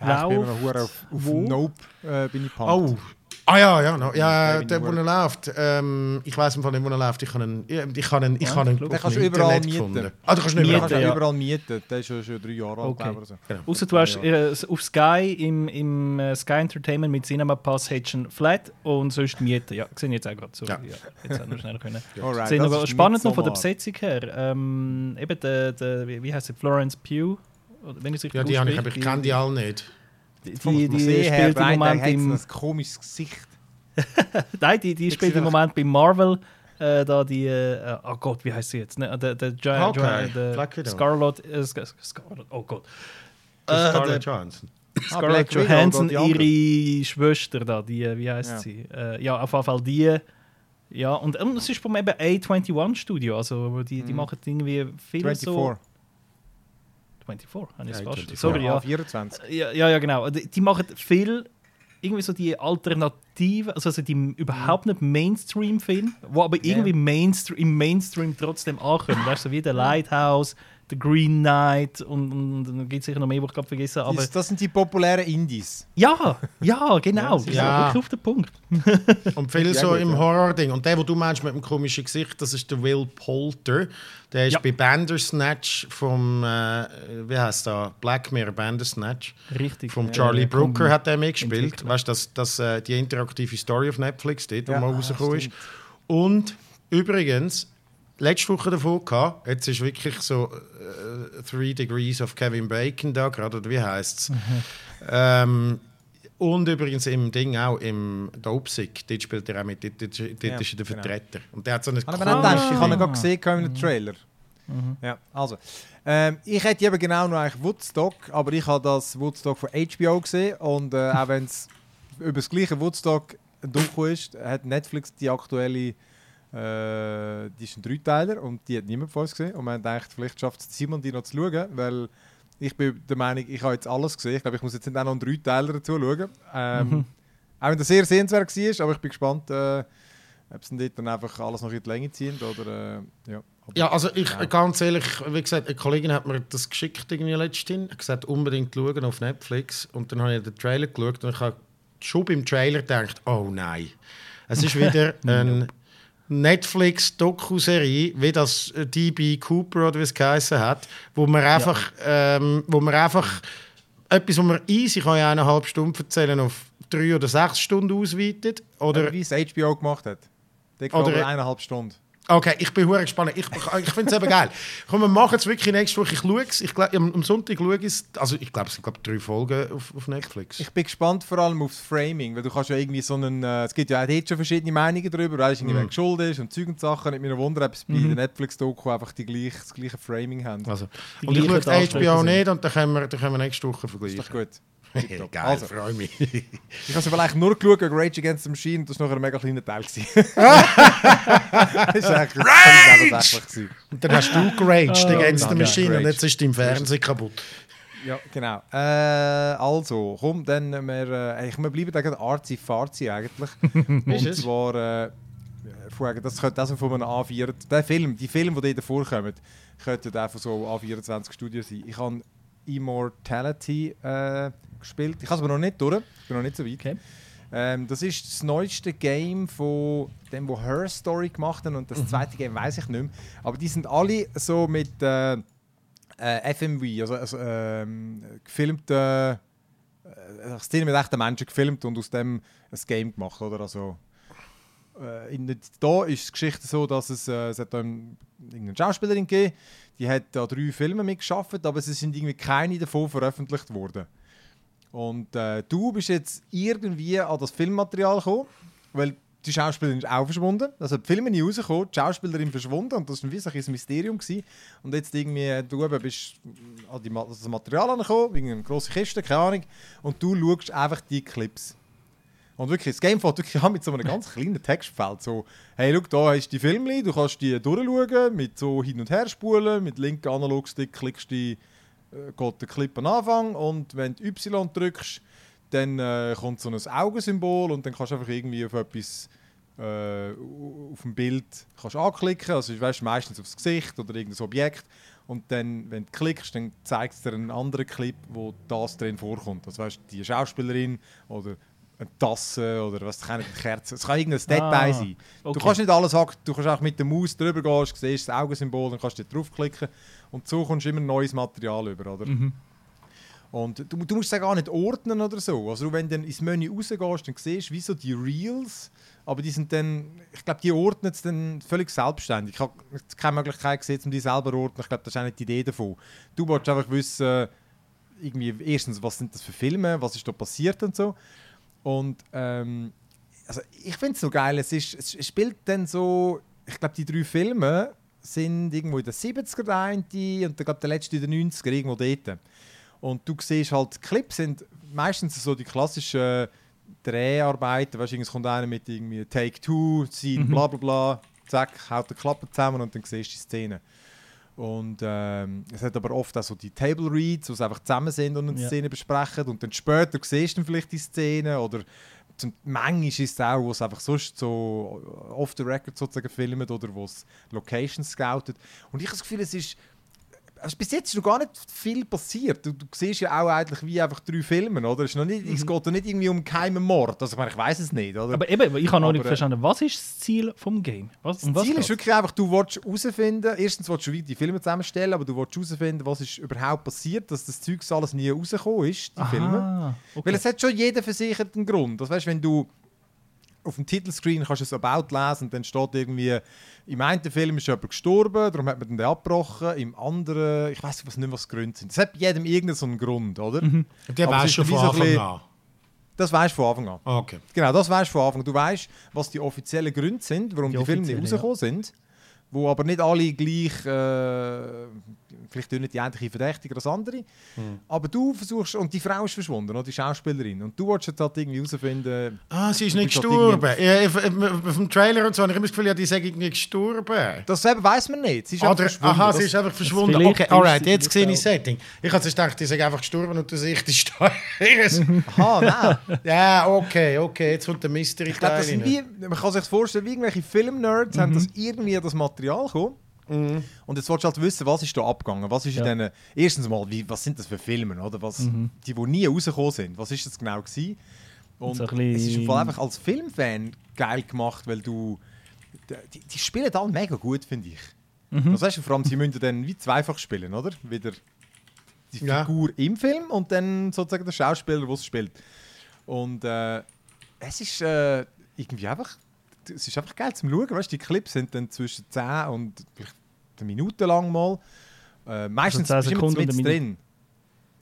ja, ich bin noch auf, auf Nope äh, bin ich pumped. Oh, Ah ja, ja, no. ja, der, wo er läuft. Ähm, ich weiß dem, wo er läuft. Ich kann ihn, ich kann ihn, ich kann ihn den kannst du überall mieten. Gefunden. Ah, du kannst nicht mieten, ja. überall mieten. Der ist schon, schon drei Jahre alt, okay. so. genau. Außer du hast äh, auf Sky im, im uh, Sky Entertainment mit Cinema Pass hättest du flat und sonst mieten. Ja, sehe ich jetzt auch gerade so. Ja. Ja, jetzt haben wir schnell können. <laughs> Alright, aber spannend noch von der Besetzung her. Ähm, eben der, der, wie heißt sie, Florence Pugh? Wenn ich ja, die habe ich, aber ich kenne die alle nicht. Die, die, spielt im Moment im... ein komisches Gesicht. <laughs> Nein, die, die spielt im Moment bei Marvel. Äh, da die, äh, oh Gott, wie heißt sie jetzt? Ne, der, der, der, okay. der Scarlett, äh, Scarlett, oh Gott. Scarlett Johansson. <laughs> Scarlett ah, Johansson, ihre Schwester da, die, äh, wie heißt ja. sie? Äh, ja, auf jeden Fall die. Ja, und, und es ist vom eben A21 Studio, also die, die mhm. machen irgendwie viel 24. so... 24, habe ich es fast. Sorry, ja. 24. Ja, ja, ja, genau. Die, die machen viel irgendwie so die Alternative, also, also die überhaupt nicht Mainstream-Film, wo aber irgendwie yeah. Mainstream, im Mainstream trotzdem ankommen. weißt du, wie der Lighthouse, The Green Knight und, und, und dann gibt es sicher noch mehr, die ich gerade vergessen habe. Das, das, sind die populären Indies. Ja, ja, genau. ja, ja. wirklich auf den Punkt. <laughs> und viel so gut, im ja. Horror-Ding. Und der, wo du meinst mit dem komischen Gesicht, das ist der Will Polter. Der ist ja. bei Bandersnatch vom, äh, wie heißt der, Black Mirror Bandersnatch. Richtig. Vom Charlie ja, Brooker hat er mitgespielt. Weißt du, das, das, äh, die interaktive Story auf Netflix, dort, wo ja, mal rausgekommen ist. Und übrigens, letzte Woche davon gehabt. Jetzt ist wirklich so äh, Three Degrees of Kevin Bacon da gerade, oder wie heißt es? Mhm. Ähm, und übrigens im Ding auch, im Dopesick, dort spielt er auch mit, dort, dort, dort ja, ist er der genau. Vertreter. Und der hat so eine Aber ah, gedacht, ich habe ihn gerade gesehen in einem Trailer. Mhm. Ja, also. Ähm, ich hätte eben genau noch eigentlich Woodstock, aber ich habe das Woodstock von HBO gesehen und äh, auch wenn es <laughs> über das gleiche Woodstock Doku ist, hat Netflix die aktuelle äh, die ist ein Dreiteiler und die hat niemand von uns gesehen. Und man denkt, vielleicht schafft es Simon, die noch zu schauen, weil ich bin der Meinung, ich habe jetzt alles gesehen. Ich glaube, ich muss jetzt nicht auch noch einen Dreiteiler dazu schauen. Ähm, mhm. Auch wenn das sehr sehenswert war, aber ich bin gespannt, äh, ob sie dort dann einfach alles noch in die Länge ziehen oder äh, ja. Ja, also ich ja. ganz ehrlich, wie gesagt, eine Kollegin hat mir das geschickt irgendwie letztens. hat gesagt, unbedingt schauen auf Netflix. Und dann habe ich den Trailer geschaut und ich habe schon beim Trailer gedacht, oh nein. Es ist wieder <laughs> ein Netflix-Doku-Serie, wie das äh, DB Cooper oder wie es geheißen hat, wo man einfach, ja. ähm, wo man einfach etwas, was man easy kann in eineinhalb Stunden erzählen auf drei oder sechs Stunden ausweitet. Oder, wie es HBO gemacht hat. Oder eineinhalb Stunden. Okay, ich bin hure gespannt. Ich, ich finde es eben geil. Komm, wir machen es wirklich nächste Woche. Ich schaue es. Ich glaub, am, Sonntag schaue ich es. Also ich glaube, es sind glaub, drei Folgen auf, auf, Netflix. Ich bin gespannt vor allem aufs Framing, weil du kannst ja irgendwie so einen... Äh, es gibt ja auch jetzt schon verschiedene Meinungen darüber, weißt du, mhm. schuld ist und Zeug und Sachen. Nicht mir wundern, ob es bei der Netflix-Doku einfach die gleich, das gleiche Framing haben. Also, und ich schaue HBO nicht und dann können, wir, dann können wir nächste Woche vergleichen. Ist doch gut. Geil, also, freue mich. ich habe vielleicht nur geschaut gegen Rage Against the Machine, das war noch ein mega kleiner Teil. <laughs> das ist eigentlich Rage! Und dann hast du geraged oh, Against the Machine und jetzt ist dein Fernseher kaputt. Ja, genau. Äh, also, komm, dann wir, äh, ich, wir bleiben da arzi farzi eigentlich. <laughs> und zwar, äh, das könnte also von einem A4, der Film, die Filme, die davor kommen, könnten auch von so A24 Studios sein. Ich habe Immortality äh, gespielt. Ich habe es aber noch nicht durch. Ich bin noch nicht so weit. Okay. Ähm, das ist das neueste Game von dem, wo Her Story gemacht haben und das mhm. zweite Game weiß ich nicht mehr. Aber die sind alle so mit äh, äh, FMV, also, also ähm, gefilmten äh, eine Szene mit echten Menschen gefilmt und aus dem ein Game gemacht, oder? Also, äh, in, da ist die Geschichte so, dass es, äh, es hat da einen, eine Schauspielerin gegeben, die hat da drei Filme mitgeschafft, aber es sind irgendwie keine davon veröffentlicht worden. Und äh, du bist jetzt irgendwie an das Filmmaterial gekommen, weil die Schauspielerin ist auch verschwunden. Also die Filme nie rausgekommen, die Schauspielerin verschwunden und das war so ein Mysterium. Gewesen. Und jetzt irgendwie, du eben bist an die, das Material angekommen, wegen einer grossen Kiste, keine Ahnung, und du schaust einfach die Clips. Und wirklich, das Game fängt wirklich an mit so einem ganz kleinen Textfeld. So, hey, schau, da hast du die Filme, du kannst die durchschauen, mit so hin und her spulen, mit linken Analogstick klickst du, äh, geht der Clip am Anfang und wenn du Y drückst, dann äh, kommt so ein Augensymbol und dann kannst du einfach irgendwie auf etwas äh, auf dem Bild kannst anklicken, also weißt, meistens aufs Gesicht oder irgendein Objekt und dann, wenn du klickst, dann zeigt es dir einen anderen Clip, wo das drin vorkommt. Also weißt, die Schauspielerin oder eine Tasse oder was keine Kerze. Es kann irgendein Detail Ah, sein. Du okay. kannst nicht alles hacken, du kannst auch mit der Maus drüber gehen, siehst das Augensymbol, dann kannst du draufklicken und so kommst du immer neues Material über, oder? Mhm. Und du, du musst es gar nicht ordnen oder so. Also wenn du dann ins Menü rausgehst, dann siehst du wie so die Reels, aber die sind dann, ich glaube, die ordnen es dann völlig selbstständig. Ich habe keine Möglichkeit gesehen, um die selber zu ordnen. Ich glaube, das ist auch nicht die Idee davon. Du wolltest einfach wissen, irgendwie, erstens, was sind das für Filme, was ist da passiert und so. Und ähm, also ich finde es so geil, es, ist, es spielt dann so, ich glaube, die drei Filme sind irgendwo in den 70er der eine und ich glaube, der letzte in den 90er, irgendwo dort. Und du siehst halt, die Clips sind meistens so die klassischen Dreharbeiten, weißt du, es kommt einer mit irgendwie Take Two, Scene, Mhm. bla bla bla, zack, haut die Klappe zusammen und dann siehst du die Szene. Und ähm, es hat aber oft auch so die Table Reads, wo sie einfach zusammen sind und eine Ja. Szene besprechen und dann später siehst du dann vielleicht die Szene oder zum, manchmal ist es auch, wo es einfach sonst so off the record sozusagen filmt oder wo es Locations scoutet. Und ich habe das Gefühl, es ist also bis jetzt ist noch gar nicht viel passiert. Du, du siehst ja auch eigentlich wie einfach drei Filme, oder? Es, ist noch nicht, es geht doch nicht irgendwie um geheimen Mord. Also, ich, meine, ich weiß es nicht, oder? Aber eben, ich habe noch Aber, nicht äh, verstanden, was ist das Ziel vom Game? Was, um das was Ziel ist geht's? wirklich einfach, du willst herausfinden, erstens willst du die Filme zusammenstellen, aber du willst herausfinden, was ist überhaupt passiert, dass das Zeug alles nie rausgekommen ist, die Aha, Filme. okay. Weil es hat schon jeder für sich einen Grund. Das weißt, wenn du auf dem Titelscreen kannst du es About lesen und dann steht irgendwie, im einen Film ist jemand gestorben, darum hat man den abgebrochen, im anderen, ich weiß nicht, was die Gründe sind. Es hat bei jedem irgendeinen so einen Grund, oder? Mhm. Weißt ist schon von Anfang bisschen- an. Das weißt du von Anfang an. Okay. Genau, das weißt du von Anfang an. Du weißt, was die offiziellen Gründe sind, warum Die die, Filme nicht rausgekommen sind. Wo aber nicht alle gleich, äh, vielleicht tun nicht die einen verdächtiger als andere. Hm. Aber du versuchst, und die Frau ist verschwunden, oder? die Schauspielerin. Und du willst jetzt halt irgendwie herausfinden, Ah, sie ist nicht halt gestorben. Ja, auf, auf, auf dem Trailer und so habe ich immer das Gefühl, ja, die sagen irgendwie gestorben. das eben weiß man nicht. Sie ist Oder, verschwunden. aha, sie ist einfach verschwunden. vielleicht Okay, ist alright, jetzt sehe ich das Setting. Ich habe gedacht, die sind einfach gestorben und du siehst, die. <laughs> Aha, nein. ja, okay, okay, jetzt kommt der Mystery Ich glaube, Teil das sind rein. wie, man kann sich vorstellen, wie irgendwelche Film-Nerds haben Mhm. das irgendwie das Material gekommen. Mhm. Und jetzt willst du halt wissen, was ist da abgegangen? Was ist Ja. in diesen, erstens mal, wie, was sind das für Filme, oder? Was, Mhm. Die, die nie rausgekommen sind. Was ist das genau gewesen? Und So ein es ist im Fall einfach als Filmfan geil gemacht, weil du, die, die spielen alle mega gut, finde ich. Mhm. Das heißt, vor allem, sie müssen dann wie zweifach spielen, oder? Wieder die Ja. Figur im Film und dann sozusagen der Schauspieler, der es spielt. Und äh, es ist äh, irgendwie einfach, es ist einfach geil zum Schauen. Weißt, die Clips sind dann zwischen 10 und vielleicht eine Minute lang mal. Äh, meistens 10 bist du immer Sekunden und mit eine drin.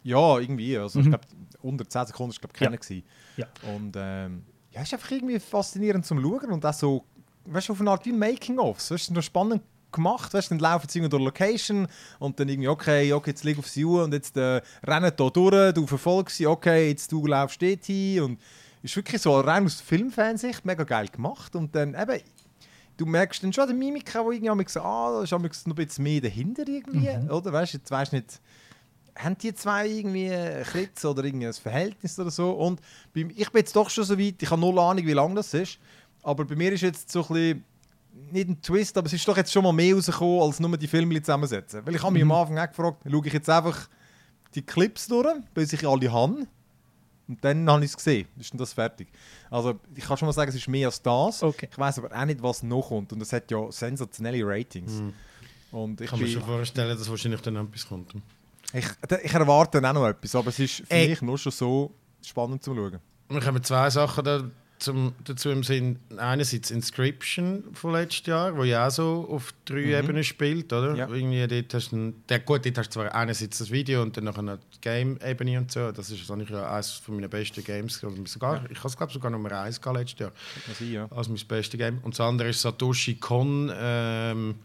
Ja, irgendwie. Also ich Mhm. glaube, unter 10 Sekunden war glaube Ja. keiner. gewesen. Ja. Und ähm, ja, es ist einfach irgendwie faszinierend zum Schauen und auch so, weißt du, auf eine Art wie Making-ofs. Es ist noch spannend gemacht, weißt du, dann laufen sie durch Location und dann irgendwie, okay, okay, jetzt lieg auf sie Uhr und jetzt äh, rennen da durch, du verfolgst sie, okay, jetzt du laufst dort hin und ist wirklich so rein aus Filmfansicht mega geil gemacht und dann eben, du merkst dann schon die Mimik, die irgendwie so, ah, da ist noch ein bisschen mehr dahinter irgendwie, oder, weißt du, jetzt weißt du nicht, haben die zwei irgendwie einen Kritz oder irgendwie ein Verhältnis oder so und beim, ich bin jetzt doch schon so weit, ich habe null Ahnung, wie lange das ist, aber bei mir ist jetzt so ein bisschen nicht ein Twist, aber es ist doch jetzt schon mal mehr rausgekommen, als nur die Filme zusammensetzen. Weil ich habe mich am Anfang auch gefragt, schaue ich jetzt einfach die Clips durch, bis ich alle habe. Und dann habe ich es gesehen. Ist das fertig. Also ich kann schon mal sagen, es ist mehr als das. Okay. Ich weiß aber auch nicht, was noch kommt. Und es hat ja sensationelle Ratings. Mhm. Und ich, kann mir schon vorstellen, dass wahrscheinlich dann etwas kommt. ich, ich erwarte dann auch noch etwas, aber es ist für Ey. mich nur schon so, spannend zu schauen. Wir haben zwei Sachen da zum, dazu im Sinn. Einerseits Inscription von letztes Jahr, wo ja auch so auf drei Mhm. Ebenen spielt, oder? Ja. Irgendwie dort hast du der, gut, dort hast du zwar einerseits das Video und dann noch die Game-Ebene und so. Das ist eigentlich ja eines von meinen besten Games. Oder sogar, Ich habe es glaube sogar Nummer 1 gehabt letztes Jahr. Sein, ja. als mein bestes Game. Und das andere ist Satoshi Kon. Ähm,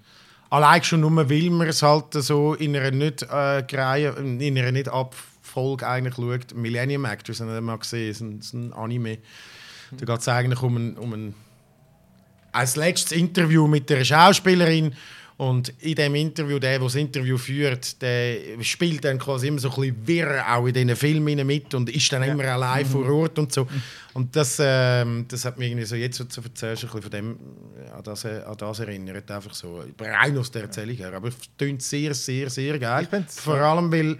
allein schon nur, weil man es halt so in einer nicht äh, Reihe, in einer nicht Abfolge eigentlich schaut. Millennium Actors haben wir mal gesehen, es ist ein Anime. Da geht es eigentlich um ein, um ein als letztes Interview mit der Schauspielerin und in dem Interview, der, der das Interview führt, der spielt dann quasi immer so ein bisschen wirr auch in diesen Filmen mit und ist dann immer allein vor Ort und so. Und das, ähm, das hat mich irgendwie so jetzt, was du erzählst, ein bisschen von dem äh, an das, äh, an das erinnert, einfach so, rein aus der Erzählung her. Aber es klingt sehr, sehr, sehr geil. Ich Vor allem, weil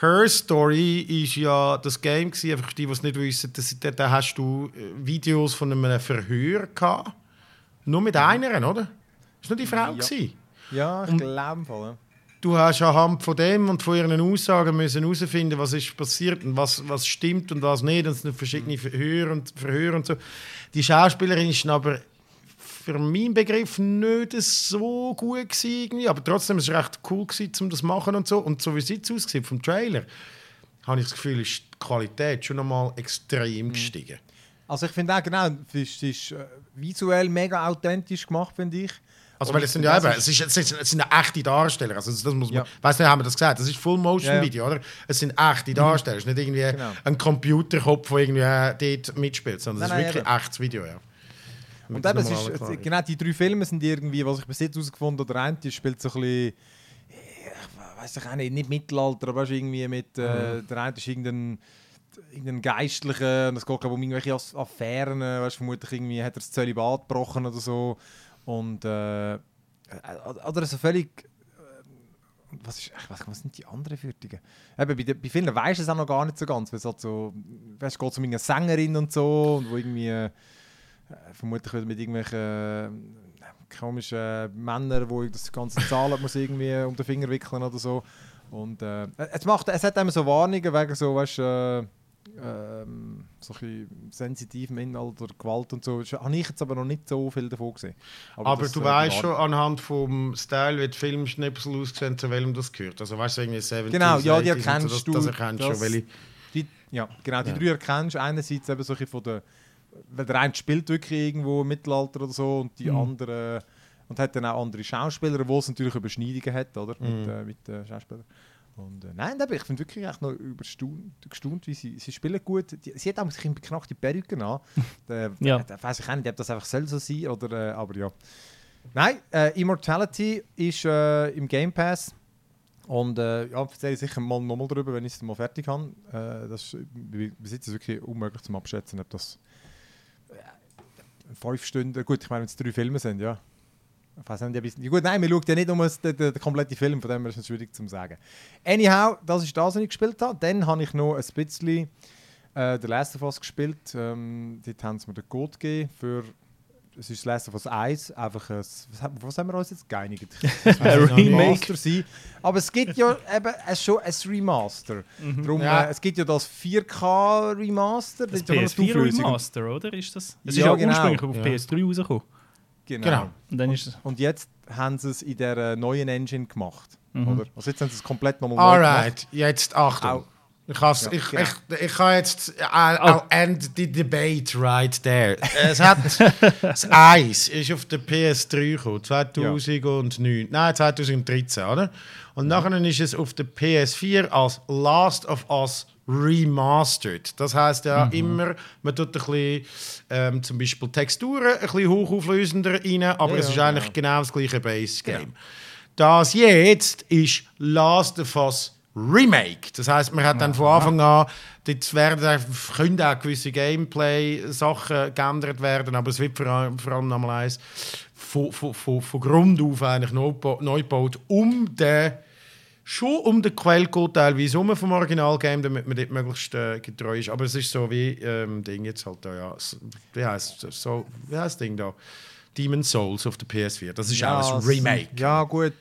Her Story ist ja das Game gewesen, einfach die, die es nicht wissen, das, da, da hast du äh, Videos von einem Verhör gehabt. Nur mit einer, oder? Das war nur die Frau. Ja. gewesen. Ja, ich glaube. Ja. Du hast anhand von dem und von ihren Aussagen müssen herausfinden, was ist passiert und was, was stimmt und was nicht. Und es sind verschiedene Verhör und, Verhör und so. Die Schauspielerin ist aber für meinen Begriff nicht so gut gewesen, irgendwie. aber trotzdem ist es recht cool gewesen, um das zu machen und so. Und so wie es jetzt aussieht vom Trailer, habe ich das Gefühl, ist die Qualität schon nochmal extrem gestiegen. Also ich finde auch genau, es ist, ist äh, visuell mega authentisch gemacht, finde ich. Also, weil es sind ja eben, ist- es, ist, es, sind, es sind echte Darsteller. Also, das muss man, Ja. weiss nicht, haben wir das gesagt? Das ist Full-Motion-Video, Ja, ja. oder? Es sind echte Darsteller. Es ist nicht irgendwie Genau. ein Computerkopf, der irgendwie äh, dort mitspielt, sondern es ist wirklich echtes Video, ja. Und das ist, klar genau, die drei Filme sind irgendwie, was ich bis jetzt herausgefunden habe, der eine die spielt so ein bisschen, ich weiß ich auch nicht, nicht Mittelalter, aber irgendwie mit, äh, der eine ist irgendein, irgendein Geistlicher und es geht glaube ich, um irgendwelche Affären, weißt, vermutlich irgendwie hat er das Zölibat gebrochen oder so und äh, oder so völlig äh, was, ist, ich weiß, was sind die anderen Fertigen? Eben, bei, bei vielen weisst du es auch noch gar nicht so ganz, weil es halt so, weißt, geht um eine Sängerin und so, und wo irgendwie äh, vermutlich wieder mit irgendwelchen äh, komischen Männern, die das ganze Zahlen muss irgendwie um den Finger wickeln oder so. Und äh, es, macht, es hat immer so Warnungen wegen so, weißt, äh, ähm, so sensitivem Inhalt oder Gewalt und so. Habe ich jetzt aber noch nicht so viel davon gesehen. Aber das, du äh, weißt schon anhand vom Style, wie die Filmschnipsel aussehen, zu welchem das gehört. Also weißt du, irgendwie 70s, Genau, ja, die 80s und so, erkennst das, du, Das erkennst das- schon, welche... Die, ja, genau. Die Ja. drei erkennst du einerseits eben solche von der, weil der eine spielt wirklich irgendwo im Mittelalter oder so und die andere und hat dann auch andere Schauspieler, wo es natürlich Überschneidungen hat, oder? Mit, Mhm. äh, mit den Schauspielern. Und äh, nein, aber ich finde wirklich echt noch überstaunt, gestaunt, wie sie, sie spielen gut. Die, sie hat auch sich beknackte Perücken an. <laughs> da, Ja. da, weiß ich auch nicht, ob das einfach soll so sein oder, äh, aber ja. Nein, äh, Immortality ist äh, im Game Pass. Und äh, ja, erzähle ich sicher mal nochmal darüber, wenn ich es mal fertig habe. Äh, das ist jetzt wirklich unmöglich zum Abschätzen, ob das äh, fünf Stunden, gut, ich meine, wenn es drei Filme sind, ja. Weiß nicht, ob ich- ja, gut, nein, man schaut ja nicht nur den, den, den kompletten Film, von dem ist es schwierig zu sagen. Anyhow, das ist das, was ich gespielt habe. Dann habe ich noch ein bisschen äh, The Last of Us gespielt. Ähm, dort haben sie mir den Code gegeben für es ist Last of Us 1, einfach ein, was, haben- was haben wir uns jetzt geeinigt? <laughs> Ein. Remaster sein. Aber es gibt ja <laughs> eben ein, schon ein Remaster. Darum, Ja. äh, es gibt ja das 4K Remaster. Das die PS4 Auflösung. Remaster, oder? Ist das? Es Ja, ist ja genau. ursprünglich auf Ja. PS3 rausgekommen. Genau. Genau. Und dann ist es. Und jetzt haben sie es in der neuen Engine gemacht. Mhm. Oder? Also jetzt haben sie es komplett nochmal neu gemacht. Alright, jetzt Achtung. Au. Ich, has, Ja, ich, genau. ich, ich kann jetzt. I'll, I'll end the debate right there. Es hat. <laughs> das Eis ist auf der PS3 gekommen, 2009. Nein, 2013, oder? Und nachher ist es auf der PS4 als Last of Us Remastered. Das heißt ja immer, man tut ein bisschen, ähm, zum Beispiel Texturen ein bisschen hochauflösender rein, aber Ja, es ist ja, eigentlich genau. genau das gleiche Base-Game. Das jetzt ist Last of Us Remake. Das heißt, man hat dann von Anfang an, dort werden, können auch gewisse Gameplay-Sachen geändert werden, aber es wird vor allem, vor allem nochmal eins von, von, von, von Grund auf eigentlich neu, geba- neu gebaut, um den schon um den Quellcode teilweise um vom Originalgame, damit man dort möglichst äh, getreu ist. Aber es ist so wie ähm, Ding jetzt halt da, ja. Wie heißt so, wie heißt das Ding da? Demon's Souls auf der PS4. Das ist Ja, alles es- Remake. Ja, gut.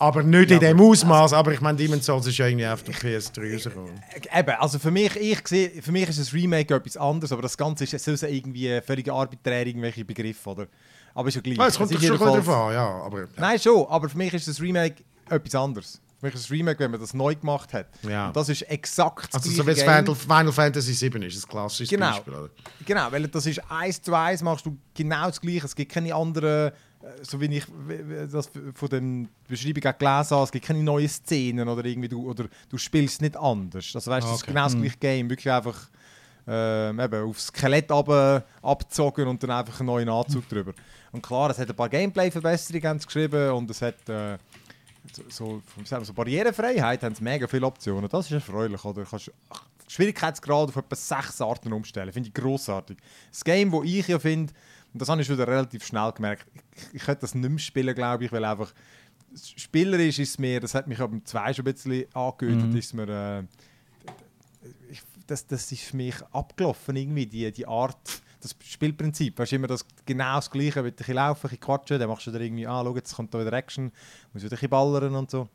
Aber nicht in Ja, dem aber- Ausmaß. Aber ich meine, Demon's Souls ist ja irgendwie auf der PS3 rausgekommen. Eben, also für mich, ich sehe, für mich ist das Remake etwas anderes, aber das Ganze ist so irgendwie völlig arbiträr irgendwelche Begriffe, oder? Aber ist ja gleich. Ja, es kommt Es ist schon drauf an, ja. Aber, ja. Nein, schon, aber für mich ist das Remake etwas anderes. Für mich ist das Remake, wenn man das neu gemacht hat. Ja. Und das ist exakt das Also so wie das Game. Final, Final Fantasy VII ist, ein klassisches Genau. Beispiel. Oder? Genau, weil das ist eins zu eins, machst du genau das Gleiche. Es gibt keine anderen, so wie ich das von der Beschreibung auch gelesen habe, es gibt keine neuen Szenen oder irgendwie, du, oder du spielst nicht anders. Also weißt du, das ist Okay. genau das gleiche Game, wirklich einfach ähm, eben aufs Skelett runter, abgezogen und dann einfach einen neuen Anzug <laughs> drüber. Und klar, es hat ein paar Gameplay-Verbesserungen geschrieben und es hat äh, so, so, so Barrierefreiheit, haben sie mega viele Optionen. Das ist erfreulich, oder? Du kannst Schwierigkeitsgrad auf etwa sechs Arten umstellen. Finde ich grossartig. Das Game, das ich ja finde, und das habe ich wieder relativ schnell gemerkt, ich, ich könnte das nicht mehr spielen, glaube ich, weil einfach spielerisch ist es mir, das hat mich ab dem 2 schon ein bisschen angehört, ist es mir, äh, ich, das, das ist für mich abgelaufen, irgendwie, die, die Art, das Spielprinzip. Weißt du, immer das, genau das Gleiche, wenn du laufen, ein bisschen quatschen, dann machst du dir irgendwie, ah, schau, jetzt kommt da wieder Action, muss wieder ein bisschen ballern und so.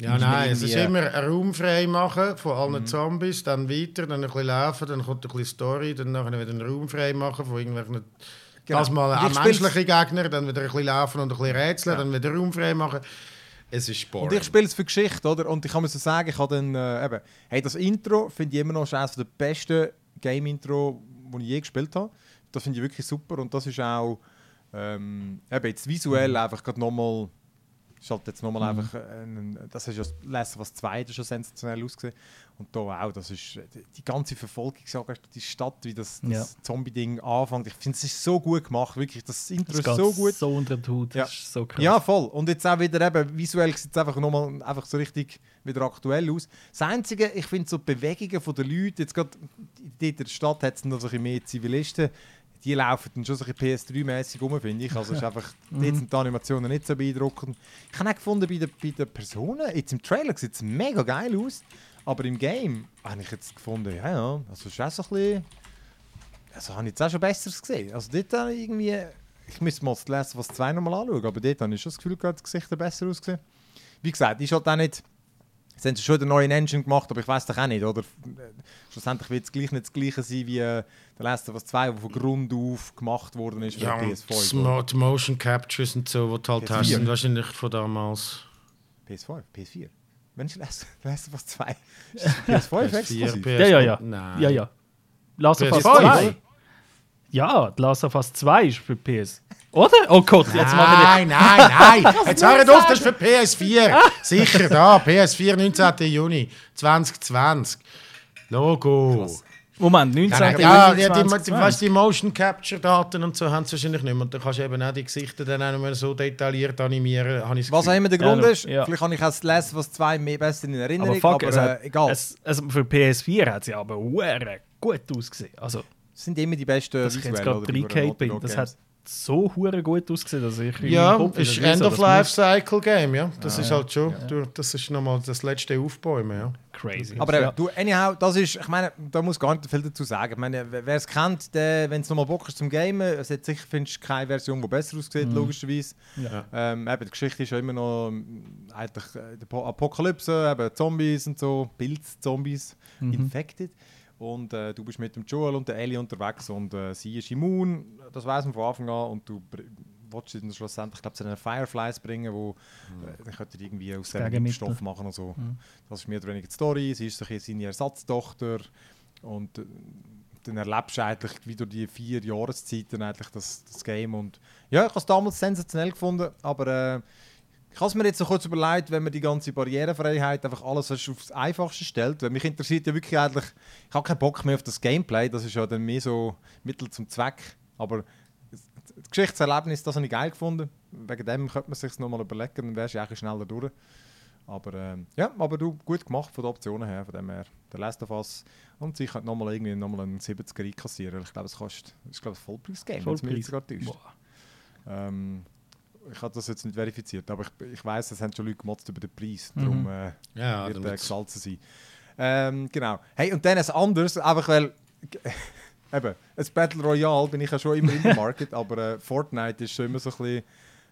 Ja, nein, es ist irgendwie- immer Raum frei machen von allen Zombies, dann weiter, dann ein bisschen laufen, dann kommt ein bisschen Story, dann nachher wieder einen Raum frei machen von irgendwelchen... Genau. Das mal Und auch ich spiel's- menschliche Gegner, dann wieder ein bisschen laufen und ein bisschen rätseln, Ja. dann wieder Raum frei machen. Es ist boring. Und ich spiele es für Geschichte, oder? Und ich kann mir so sagen, ich habe dann äh, eben, hey, das Intro finde ich immer noch eines der besten Game-Intro, die ich je gespielt habe. Das finde ich wirklich super und das ist auch ähm, eben jetzt visuell einfach gerade nochmal ist halt jetzt nochmal einfach ein, das ist ja das Last was zweite schon sensationell ausgesehen und da auch das ist die, die ganze Verfolgung die Stadt wie das, das Ja. Zombie-Ding anfängt ich finde es ist so gut gemacht wirklich das Intro Das ist so gut so unter den Hut, Ja. das ist so krass. ja, voll. Und jetzt auch wieder eben, visuell sieht es einfach nochmal einfach so richtig wieder aktuell aus. Das Einzige, ich finde so die Bewegungen der Leute, jetzt gerade in der Stadt hat es noch so ein bisschen mehr Zivilisten, die laufen dann schon so ein bisschen PS3-mäßig rum, finde ich. Also ist einfach, Mhm. dort sind die Animationen nicht so beeindruckend. Ich habe auch gefunden, bei den, bei den Personen, jetzt im Trailer sieht es mega geil aus, aber im Game habe ich jetzt gefunden, ja, ja, also ist auch so ein bisschen, also habe ich jetzt auch schon Besseres gesehen. Also dort habe ich irgendwie, ich müsste mal das Last Us 2 nochmal anschauen, aber dort habe ich schon das Gefühl gehabt, das Gesicht besser ausgesehen. Wie gesagt, ist halt auch nicht, jetzt haben sie schon einen neuen Engine gemacht, aber ich weiß doch auch nicht, oder? Schlussendlich wird es gleich nicht das gleiche sein wie äh, der Last of Us 2, der von Grund auf gemacht worden ist für ja, die und PS5. oder? Smart Motion Captures und so, die du halt PS4. hast, sind wahrscheinlich von damals. PS5, PS4. Wenn ich Last, <laughs> Last of Us 2 <laughs> ist das PS5 exklusiv? PS4, Ja, ja, ja. Nein. Ja, ja. Last of Us PS5, 2. oder? Ja, The Last of Us 2 ist für PS. Oder? Oh Gott, jetzt mache Nein, nein, nein. <laughs> Jetzt hört auf, das ist für PS4. <laughs> Sicher da, PS4, 19. Juni 2020. Logo. ich. Moment, 19. Ja, ja, Juni ja die, die, 2020. weißt, die Motion Capture Daten und so haben sie wahrscheinlich nicht mehr. Und dann kannst du eben auch die Gesichter dann auch nicht mehr so detailliert animieren. Ich Was auch immer der Grund Ja, ist, ja. vielleicht habe ich auch das Us 2 mehr besser in Erinnerung, aber fuck, aber, es äh, hat, egal. Es, also für PS4 hat sie aber gut ausgesehen. Also, Das sind immer die besten dass ich jetzt gerade oder, über 3K Naughty bin, das hat so hure gut ausgesehen, dass ich Ja, Kopf ist das End of das Life Cycle Game, ja. Das Ah, ist ja. halt schon, du, das ist nochmal das letzte Aufbäumen, ja. Crazy. Aber ja. du, anyhow, das ist, ich meine, da muss gar nicht viel dazu sagen. Ich meine, wer es kennt, wenn es nochmal Bock ist zum Gamen, es hat sicher findest du keine Version, die besser aussieht, logischerweise. Ja. Ähm, eben, die Geschichte ist ja immer noch ähm, eigentlich äh, die Apokalypse, eben Zombies und so, Pilz-Zombies, infected. Und äh, du bist mit dem Joel und der Ellie unterwegs und äh, sie ist immun, das weiß man von Anfang an. Und du willst sie dann schlussendlich, ich glaube, zu den Fireflies bringen, wo äh, dann könnt ihr irgendwie aus dem. Impfstoff machen und so. Das ist mehr oder weniger die Story. Sie ist ein seine Ersatztochter und äh, dann erlebst du eigentlich wie durch die vier Jahreszeiten eigentlich das, das Game. Und ja, ich habe es damals sensationell gefunden, aber äh, ich habe es mir jetzt so kurz überlegt, wenn man die ganze Barrierefreiheit einfach alles aufs Einfachste stellt. Weil mich interessiert ja wirklich eigentlich, ich habe keinen Bock mehr auf das Gameplay, das ist ja dann mehr so Mittel zum Zweck. Aber das Geschichtserlebnis, das habe ich geil gefunden. Wegen dem könnte man sich nochmal überlegen, dann wärst du eigentlich schneller durch. Aber ähm, ja, aber du, gut gemacht von den Optionen her, von dem her. Der Last of Us und sie könnte nochmal irgendwie nochmal einen 70er einkassieren. Ich glaube, es kostet, das ist glaube ich ein Vollpreis-Game, es Vollpreis. Boah. Ähm, ich habe das jetzt nicht verifiziert, aber ich, ich weiß, es haben schon Leute gemotzt über den Preis. Mhm. Darum äh, Ja, wird er wird's- gesalzen sein. Ähm, genau. Hey, und dann ein anderes, einfach weil. <laughs> Eben, ein Battle Royale bin ich ja schon immer in der <laughs> Market, aber äh, Fortnite ist schon immer so ein bisschen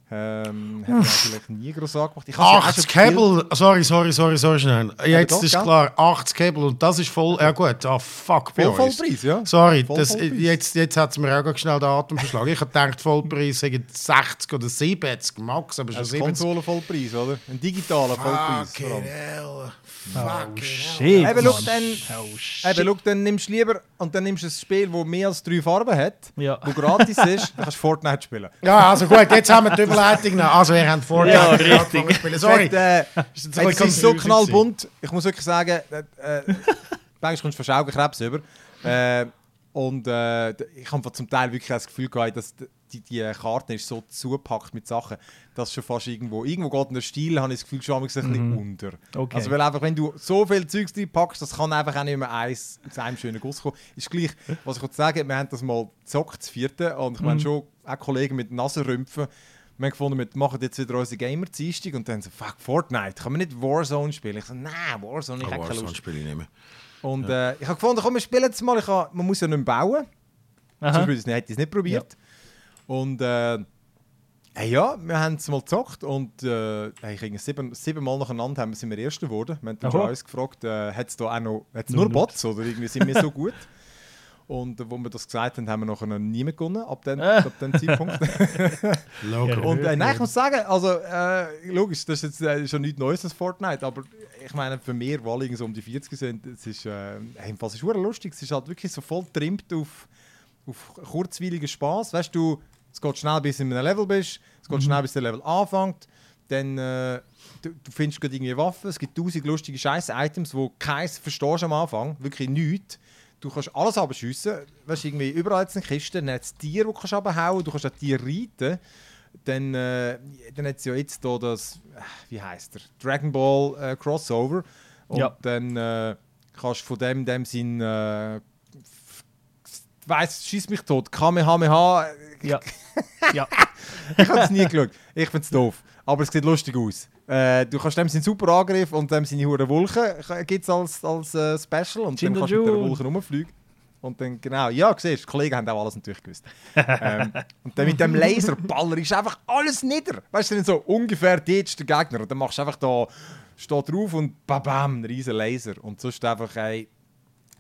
Ähm, hat mir vielleicht nie groß angemacht. Ich hab's ja auch 80 schon gespielt. Cable, sorry, sorry, sorry, sorry schnell. Jetzt doch, ist gell? klar, 80 Cable und das ist voll. Ja gut, ah fuck, bei Voll. Vollpreis, ja. Sorry, Voll das, Vollpreis. jetzt, jetzt hat es mir auch schnell den Atem verschlagen. Ich habe gedacht, Vollpreis sagen 60 oder 70 Max, aber schon Das ist 70. Konsolen-Vollpreis, oder? Ein digitaler Vollpreis. Fucking allem. hell. Oh, Fucking hell. shit. Eben, schau, dann, Oh, shit. eben, schau, dann nimmst du lieber und dann nimmst du ein Spiel, das mehr als drei Farben hat, Ja. wo gratis ist, dann kannst du Fortnite spielen. Ja, also gut, jetzt haben wir Überleitung noch. Also, wir haben Fortnite Ja, richtig. spielen. Sorry. Hat, äh, es ist so knallbunt. Ich muss wirklich sagen, äh, manchmal kommst du fast Augenkrebs über. Äh, und äh, ich habe zum Teil wirklich das Gefühl gehabt, dass die, die Karte ist so zugepackt mit Sachen, dass schon fast irgendwo, irgendwo geht der Stil, habe ich das Gefühl, schon ein bisschen unter. Okay. Also weil einfach, wenn du so viel Zeugs packst, das kann einfach auch nicht mehr eins zu einem schönen Guss kommen. Ist gleich, was ich wollte sagen, wir haben das mal gezockt, das vierte, und ich meine schon auch Kollegen mit Nasenrümpfen, wir haben gefunden, wir machen jetzt wieder unsere Gamer-Dienstag und dann so, fuck, Fortnite, kann man nicht Warzone spielen? Ich so, nein, Warzone, ich Oh, habe keine Warzone Lust. spiele ich nicht mehr. Und äh, ich habe gefunden, komm, wir spielen jetzt mal, ich habe, man muss ja nicht mehr bauen, Aha. sonst würde ich es nicht- hätte ich es nicht probiert. Und äh, hey, ja, wir haben es mal gezockt und äh, ich irgendwie sieben, sieben Mal nacheinander haben wir, sind wir Erster geworden. Wir haben uns gefragt, äh, hat es da auch noch hat's Nur nur Bots oder irgendwie sind wir so gut? <laughs> Und äh, wo wir das gesagt haben, haben wir nachher noch niemand gewonnen ab dem, Ah. ab dem Zeitpunkt. <laughs> Und äh, nein, ich muss sagen, also äh, logisch, das ist jetzt äh, schon nichts Neues als Fortnite, aber ich meine, für mehr, weil irgendwie so um die 40 sind, es ist, äh, hey, im Fall, es ist lustig, es ist halt wirklich so voll trimmt auf, auf kurzweiligen Spaß. Weißt du, es geht schnell, bis du in einem Level bist, es geht schnell, bis der Level anfängt, dann äh, du, du findest gerade irgendwie Waffen, es gibt tausend lustige Scheiß-Items, wo keins verstehst am Anfang, wirklich nichts. Du kannst alles abschiessen, weißt du, irgendwie überall jetzt eine Kiste, dann hat es Tiere, die du kannst abhauen, du kannst auch Tiere reiten. Dann, äh, dann hat es ja jetzt hier das, äh, wie heißt der, Dragon Ball äh, Crossover. Und Ja. dann äh, kannst du von dem, dem sein, äh, weiss, schieß mich tot, Kamehameha, Ja. <laughs> ja. ich habe es nie geschaut. Ich finde es doof. Aber es sieht lustig aus. Äh, du kannst dem seinen super Angriff und dem seine hure Wolken gibt es als, als äh, Special und dann kannst du mit der. Wolken rumfliegen. Und dann, genau, ja, siehst die Kollegen haben auch alles natürlich gewusst. ähm, und dann mit dem <laughs> Laserballer ist einfach alles nieder. Weißt du, dann so ungefähr dort ist der Gegner. Und dann machst du einfach da, steht drauf und bam, ein riesen Laser. Und sonst einfach, ey,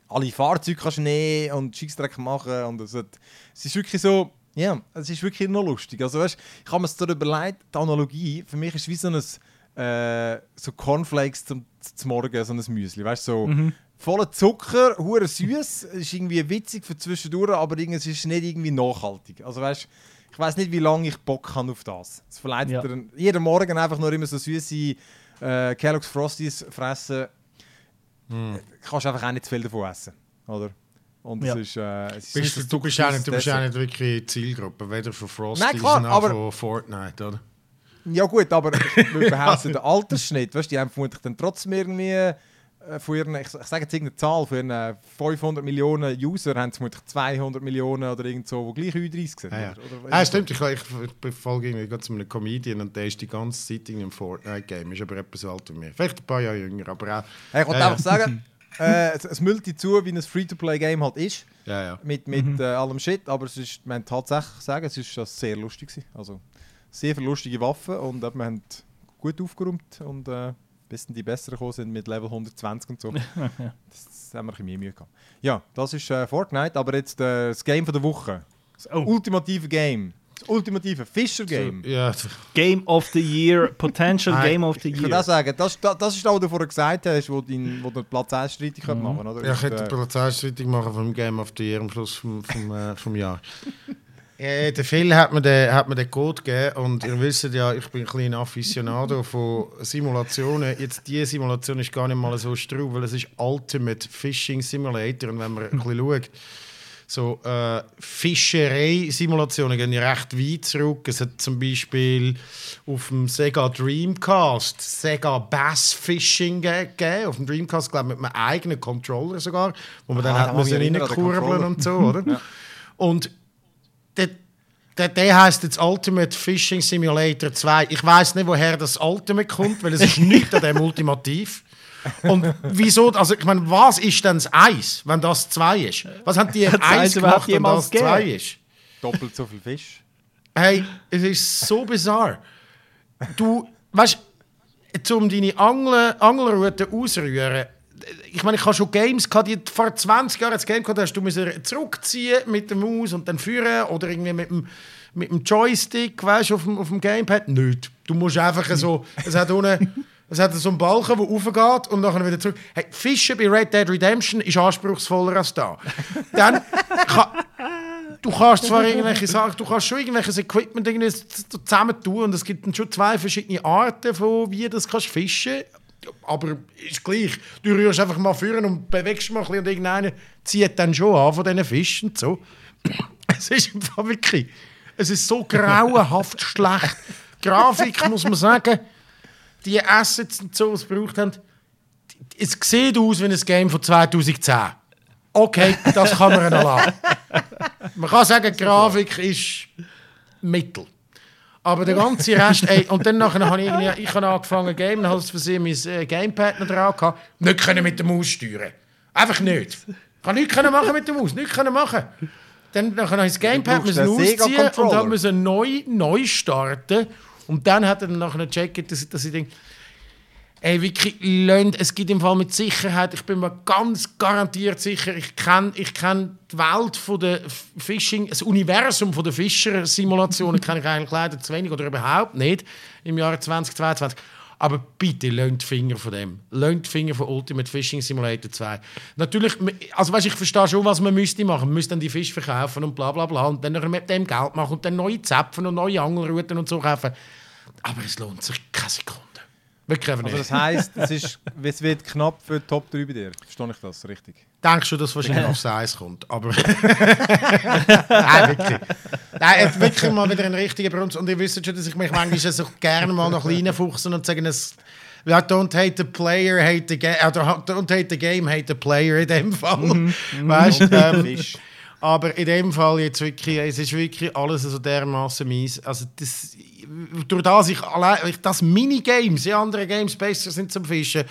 alle Fahrzeuge kannst du nehmen und Schießdreck machen. Und es, hat, es ist wirklich so, ja, es ist wirklich noch lustig. Also weißt, ich habe mir es da überlegt, die Analogie, für mich ist wie so ein äh, so Cornflakes zum, zum Morgen, so ein Müsli, weißt du, so voller Zucker, hure süß, ist irgendwie witzig für zwischendurch, aber irgendwie, es ist nicht irgendwie nachhaltig. Also weißt, ich weiß nicht, wie lange ich Bock habe auf das. Es verleitet Ja. dir dann jeden Morgen einfach nur immer so süße äh, Kellogg's Frosties fressen. Hm. Kannst einfach auch nicht zu viel davon essen, oder? Und Ja. es ist, äh, es ist Bist, nicht du, ein du bist auch nicht, du bist nicht wirklich Zielgruppe, weder für Frosties Nein, klar, noch aber- für Fortnite, oder? Ja gut, aber <laughs> wir behaupten den Altersschnitt, weißt die haben vermutlich dann trotzdem irgendwie äh, von ihren, ich, sage jetzt irgendeine Zahl, von ihren äh, 500 Millionen User haben sie vermutlich 200 Millionen oder irgend so, die gleich 30 sind. Ah, ja. oder- oder- Ah, stimmt, ich, ich, ich folge irgendwie zu einem Comedian und der ist die ganze Zeit in einem Fortnite-Game, ist aber etwas alt wie mir. Vielleicht ein paar Jahre jünger, aber auch... Hey, ich wollte Ja, einfach sagen, <laughs> äh, es, es müllt zu, wie ein Free-to-Play-Game halt ist, Ja, ja. mit, mit äh, allem Shit, aber es ist, haben tatsächlich sagen, es ist sehr lustig gewesen. Also sehr viele lustige Waffen und äh, wir haben gut aufgeräumt und äh, bis die besseren gekommen sind mit Level 120 und so. das, <laughs> das haben wir ein bisschen mehr Mühe gehabt. Ja, das ist äh, Fortnite, aber jetzt äh, das Game von der Woche. Das Oh. ultimative Game. Das ultimative Fischer-Game. Ja, Game of the Year, Potential <laughs> Nein, Game of the Ich kann Year. auch sagen, das, das, das ist das, was du vorher gesagt hast, wo du, wo du Platz 1 streitig mhm. machen oder? ja ich Ist, hätte äh, eine Polizeischreitung machen vom Game of the Year am Schluss vom, vom, äh, vom Jahr. <laughs> Äh, der Phil hat mir, den, hat mir den Code gegeben und ihr wisst ja, ich bin ein kleiner Aficionado von Simulationen. Jetzt, diese Simulation ist gar nicht mal so straub, weil es ist Ultimate Fishing Simulator und wenn man ein bisschen schaut, so äh, Fischerei-Simulationen gehen ja recht weit zurück. Es hat zum Beispiel auf dem Sega Dreamcast Sega Bass Fishing ge- gegeben. Auf dem Dreamcast, glaube ich, mit einem eigenen Controller sogar, wo man dann Ah, hat da müssen kann ich mich erinnern, der reinkurbeln und so, oder? Und der, der, der heißt jetzt Ultimate Fishing Simulator 2. Ich weiß nicht, woher das Ultimate kommt, weil es ist <laughs> nicht an dem Ultimativ. Und wieso, also ich meine, was ist denn das Eis, wenn das 2 ist? Was haben die <laughs> Eis gemacht, wenn das 2 gegeben? ist? doppelt so viel Fisch. Hey, es ist so bizarr. Du, weißt du, um deine Angel, Angelroute ausrühren, ich meine, ich habe schon Games gehabt, die vor 20 Jahren das Game gehabt hast, du musst zurückziehen mit der Maus und dann führen oder irgendwie mit dem, mit dem Joystick, weißt du, auf dem, auf dem Gamepad. Nicht. Du musst einfach so, es hat unten, <laughs> es hat so einen Balken, der aufgeht und dann wieder zurück. Hey, Fischen bei Red Dead Redemption ist anspruchsvoller als da. Dann kann, du kannst zwar irgendwelche Sachen, du kannst schon irgendwelches Equipment irgendwie zusammen tun und es gibt dann schon zwei verschiedene Arten von wie du das kannst fischen aber ist gleich. Du rührst einfach mal führen und bewegst mal ein bisschen und irgendeiner zieht dann schon an von diesen Fischen und so. <clears throat> Es ist einfach wirklich, es ist so grauenhaft <laughs> schlecht. Grafik, muss man sagen, die Assets und so, was sie gebraucht haben, es sieht aus wie ein Game von 2010. Okay, das kann man lassen. Man kann sagen, Grafik ist mittel. Aber der ganze Rest, ey, und dann nachher habe ich, irgendwie, ich habe angefangen zu game, dann habe ich versehen mein äh, Gamepad noch dran gehabt. Nicht können mit der Maus steuern. Einfach nicht. Ich kann nichts können machen mit der Maus, nichts können machen. Dann nachher habe ich das Gamepad müssen ausziehen und dann müssen neu, neu starten. Und dann hat er dann nachher gecheckt, dass, dass ich denke, Ey, wirklich, lernt, es gibt im Fall mit Sicherheit, ich bin mir ganz garantiert sicher, ich kenne ich kenn die Welt von der Fishing, das Universum von der Fischer-Simulationen kenne ich eigentlich leider zu wenig oder überhaupt nicht im Jahr 2022. Aber bitte, die Finger von dem. Die Finger von Ultimate Fishing Simulator 2. Natürlich, also weißt, ich verstehe schon, was man müsste machen. Man müsste dann die Fisch verkaufen und bla bla bla und dann mit dem Geld machen und dann neue Zäpfen und neue Angelrouten und so kaufen. Aber es lohnt sich keine Sekunde. Wirklich also nicht. Also das heisst, es, ist, es wird knapp für die Top 3 bei dir. Verstehe ich das richtig? Denkst du, dass wahrscheinlich aufs Eis kommt? Aber. <laughs> Nein, wirklich. Nein, wirklich mal wieder ein richtiger Brunz. Und ihr wisst schon, dass ich mich manchmal so gerne mal noch reinfuchsen und sagen, es. Ja, don't hate the player, hate the game. Don't hate the game, hate the player in dem Fall. Mm -hmm. Weißt du? Ähm, aber in dem Fall jetzt wirklich, es ist wirklich alles so dermaßen mies. Also das, durch das ich allein, das Minigames in anderen Games besser sind zum Fischen,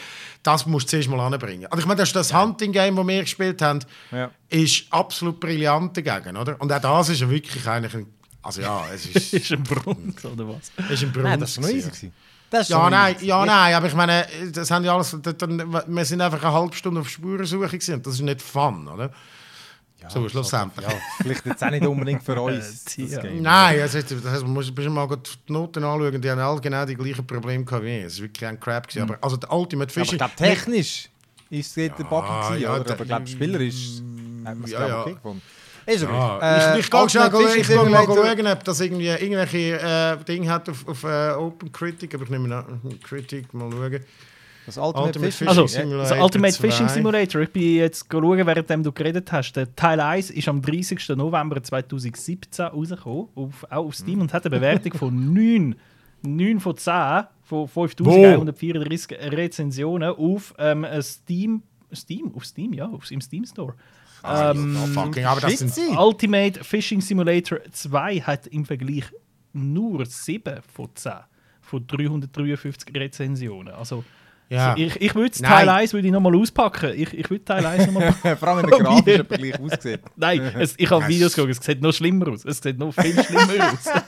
das musst du zuerst mal anbringen. Also ich meine, das, das Hunting-Game, das wir gespielt haben, ja. ist absolut brillant dagegen, oder? Und auch das ist ja wirklich eigentlich ein, also ja, es <laughs> ist... ist ein Brunz, oder was? Ist ein Brunz. Nein, das war easy. Das ja, nein, ja, nein, aber ich meine, das haben ja alles, wir sind einfach eine halbe Stunde auf Spurensuche gewesen, das ist nicht fun, oder? Ja, so, schlussendlich. Ja, vielleicht jetzt auch nicht unbedingt für <laughs> uns. ja. Nein, also, das heißt, man muss mal die Noten anschauen, die haben alle genau die gleichen Probleme gehabt wie ich. Es war wirklich ein Crap. Gewesen. Mhm. Aber also der Ultimate Fishing... Aber technisch ist es ja, der Buggy gewesen, ja, oder? Aber ich glaube, spielerisch hat man es ja, ja. okay gefunden. Ist ja, äh, ich, ich gehe schnell ich will mal schauen, ob das irgendwie irgendwelche äh, Dinge hat auf, auf uh, Open Critic, aber ich nehme nach Critic mal schauen. Das Ultimate, Ultimate Fishing, also, Simulator. Das Ultimate Fishing Simulator. Ich bin jetzt schauen, während du geredet hast. Der Teil 1 ist am 30. November 2017 rausgekommen, auf, auch auf Steam, und hat eine Bewertung von <laughs> 9, 9 von 10 von 5134 Rezensionen auf ähm, Steam. Steam? Auf Steam, ja, auf, im Steam Store. Ah, ähm, oh, fucking, aber das sind Ultimate Fishing Simulator 2 hat im Vergleich nur 7 von 10 von 353 Rezensionen. Also ja. Also ich ich würde Teil 1 würde ich nochmal auspacken. Ich, ich würde Teil 1 nochmal <laughs> Vor allem, wenn der grafische Vergleich aussieht. <laughs> Nein, es, ich habe Videos geguckt, es sieht noch schlimmer aus. Es sieht noch viel schlimmer <laughs> aus.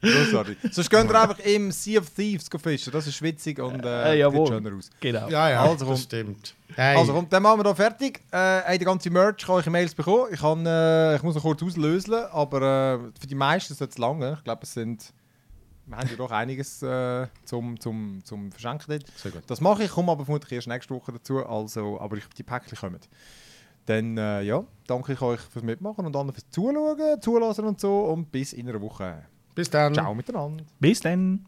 Großartig. Sonst könnt ihr einfach im Sea of Thieves fischen. Das ist witzig und äh, äh, sieht schöner aus. Genau. Ja, ja, also, das stimmt. Hey. Also kommt, dann machen wir hier fertig. Äh, die ganze Merch kann ich in Mails bekommen. Ich, kann, äh, ich muss noch kurz auslösen, aber äh, für die meisten ist es lange. Ich glaube, es sind wir haben ja doch einiges äh, zum, zum, zum Verschenken dort. Sehr gut. Das mache ich, komme aber vermutlich erst nächste Woche dazu, also, aber ich, die Päckchen kommen. Dann äh, ja, danke ich euch fürs Mitmachen und anderen fürs Zuschauen, Zulassen und so und bis in einer Woche. Bis dann. Ciao miteinander. Bis dann.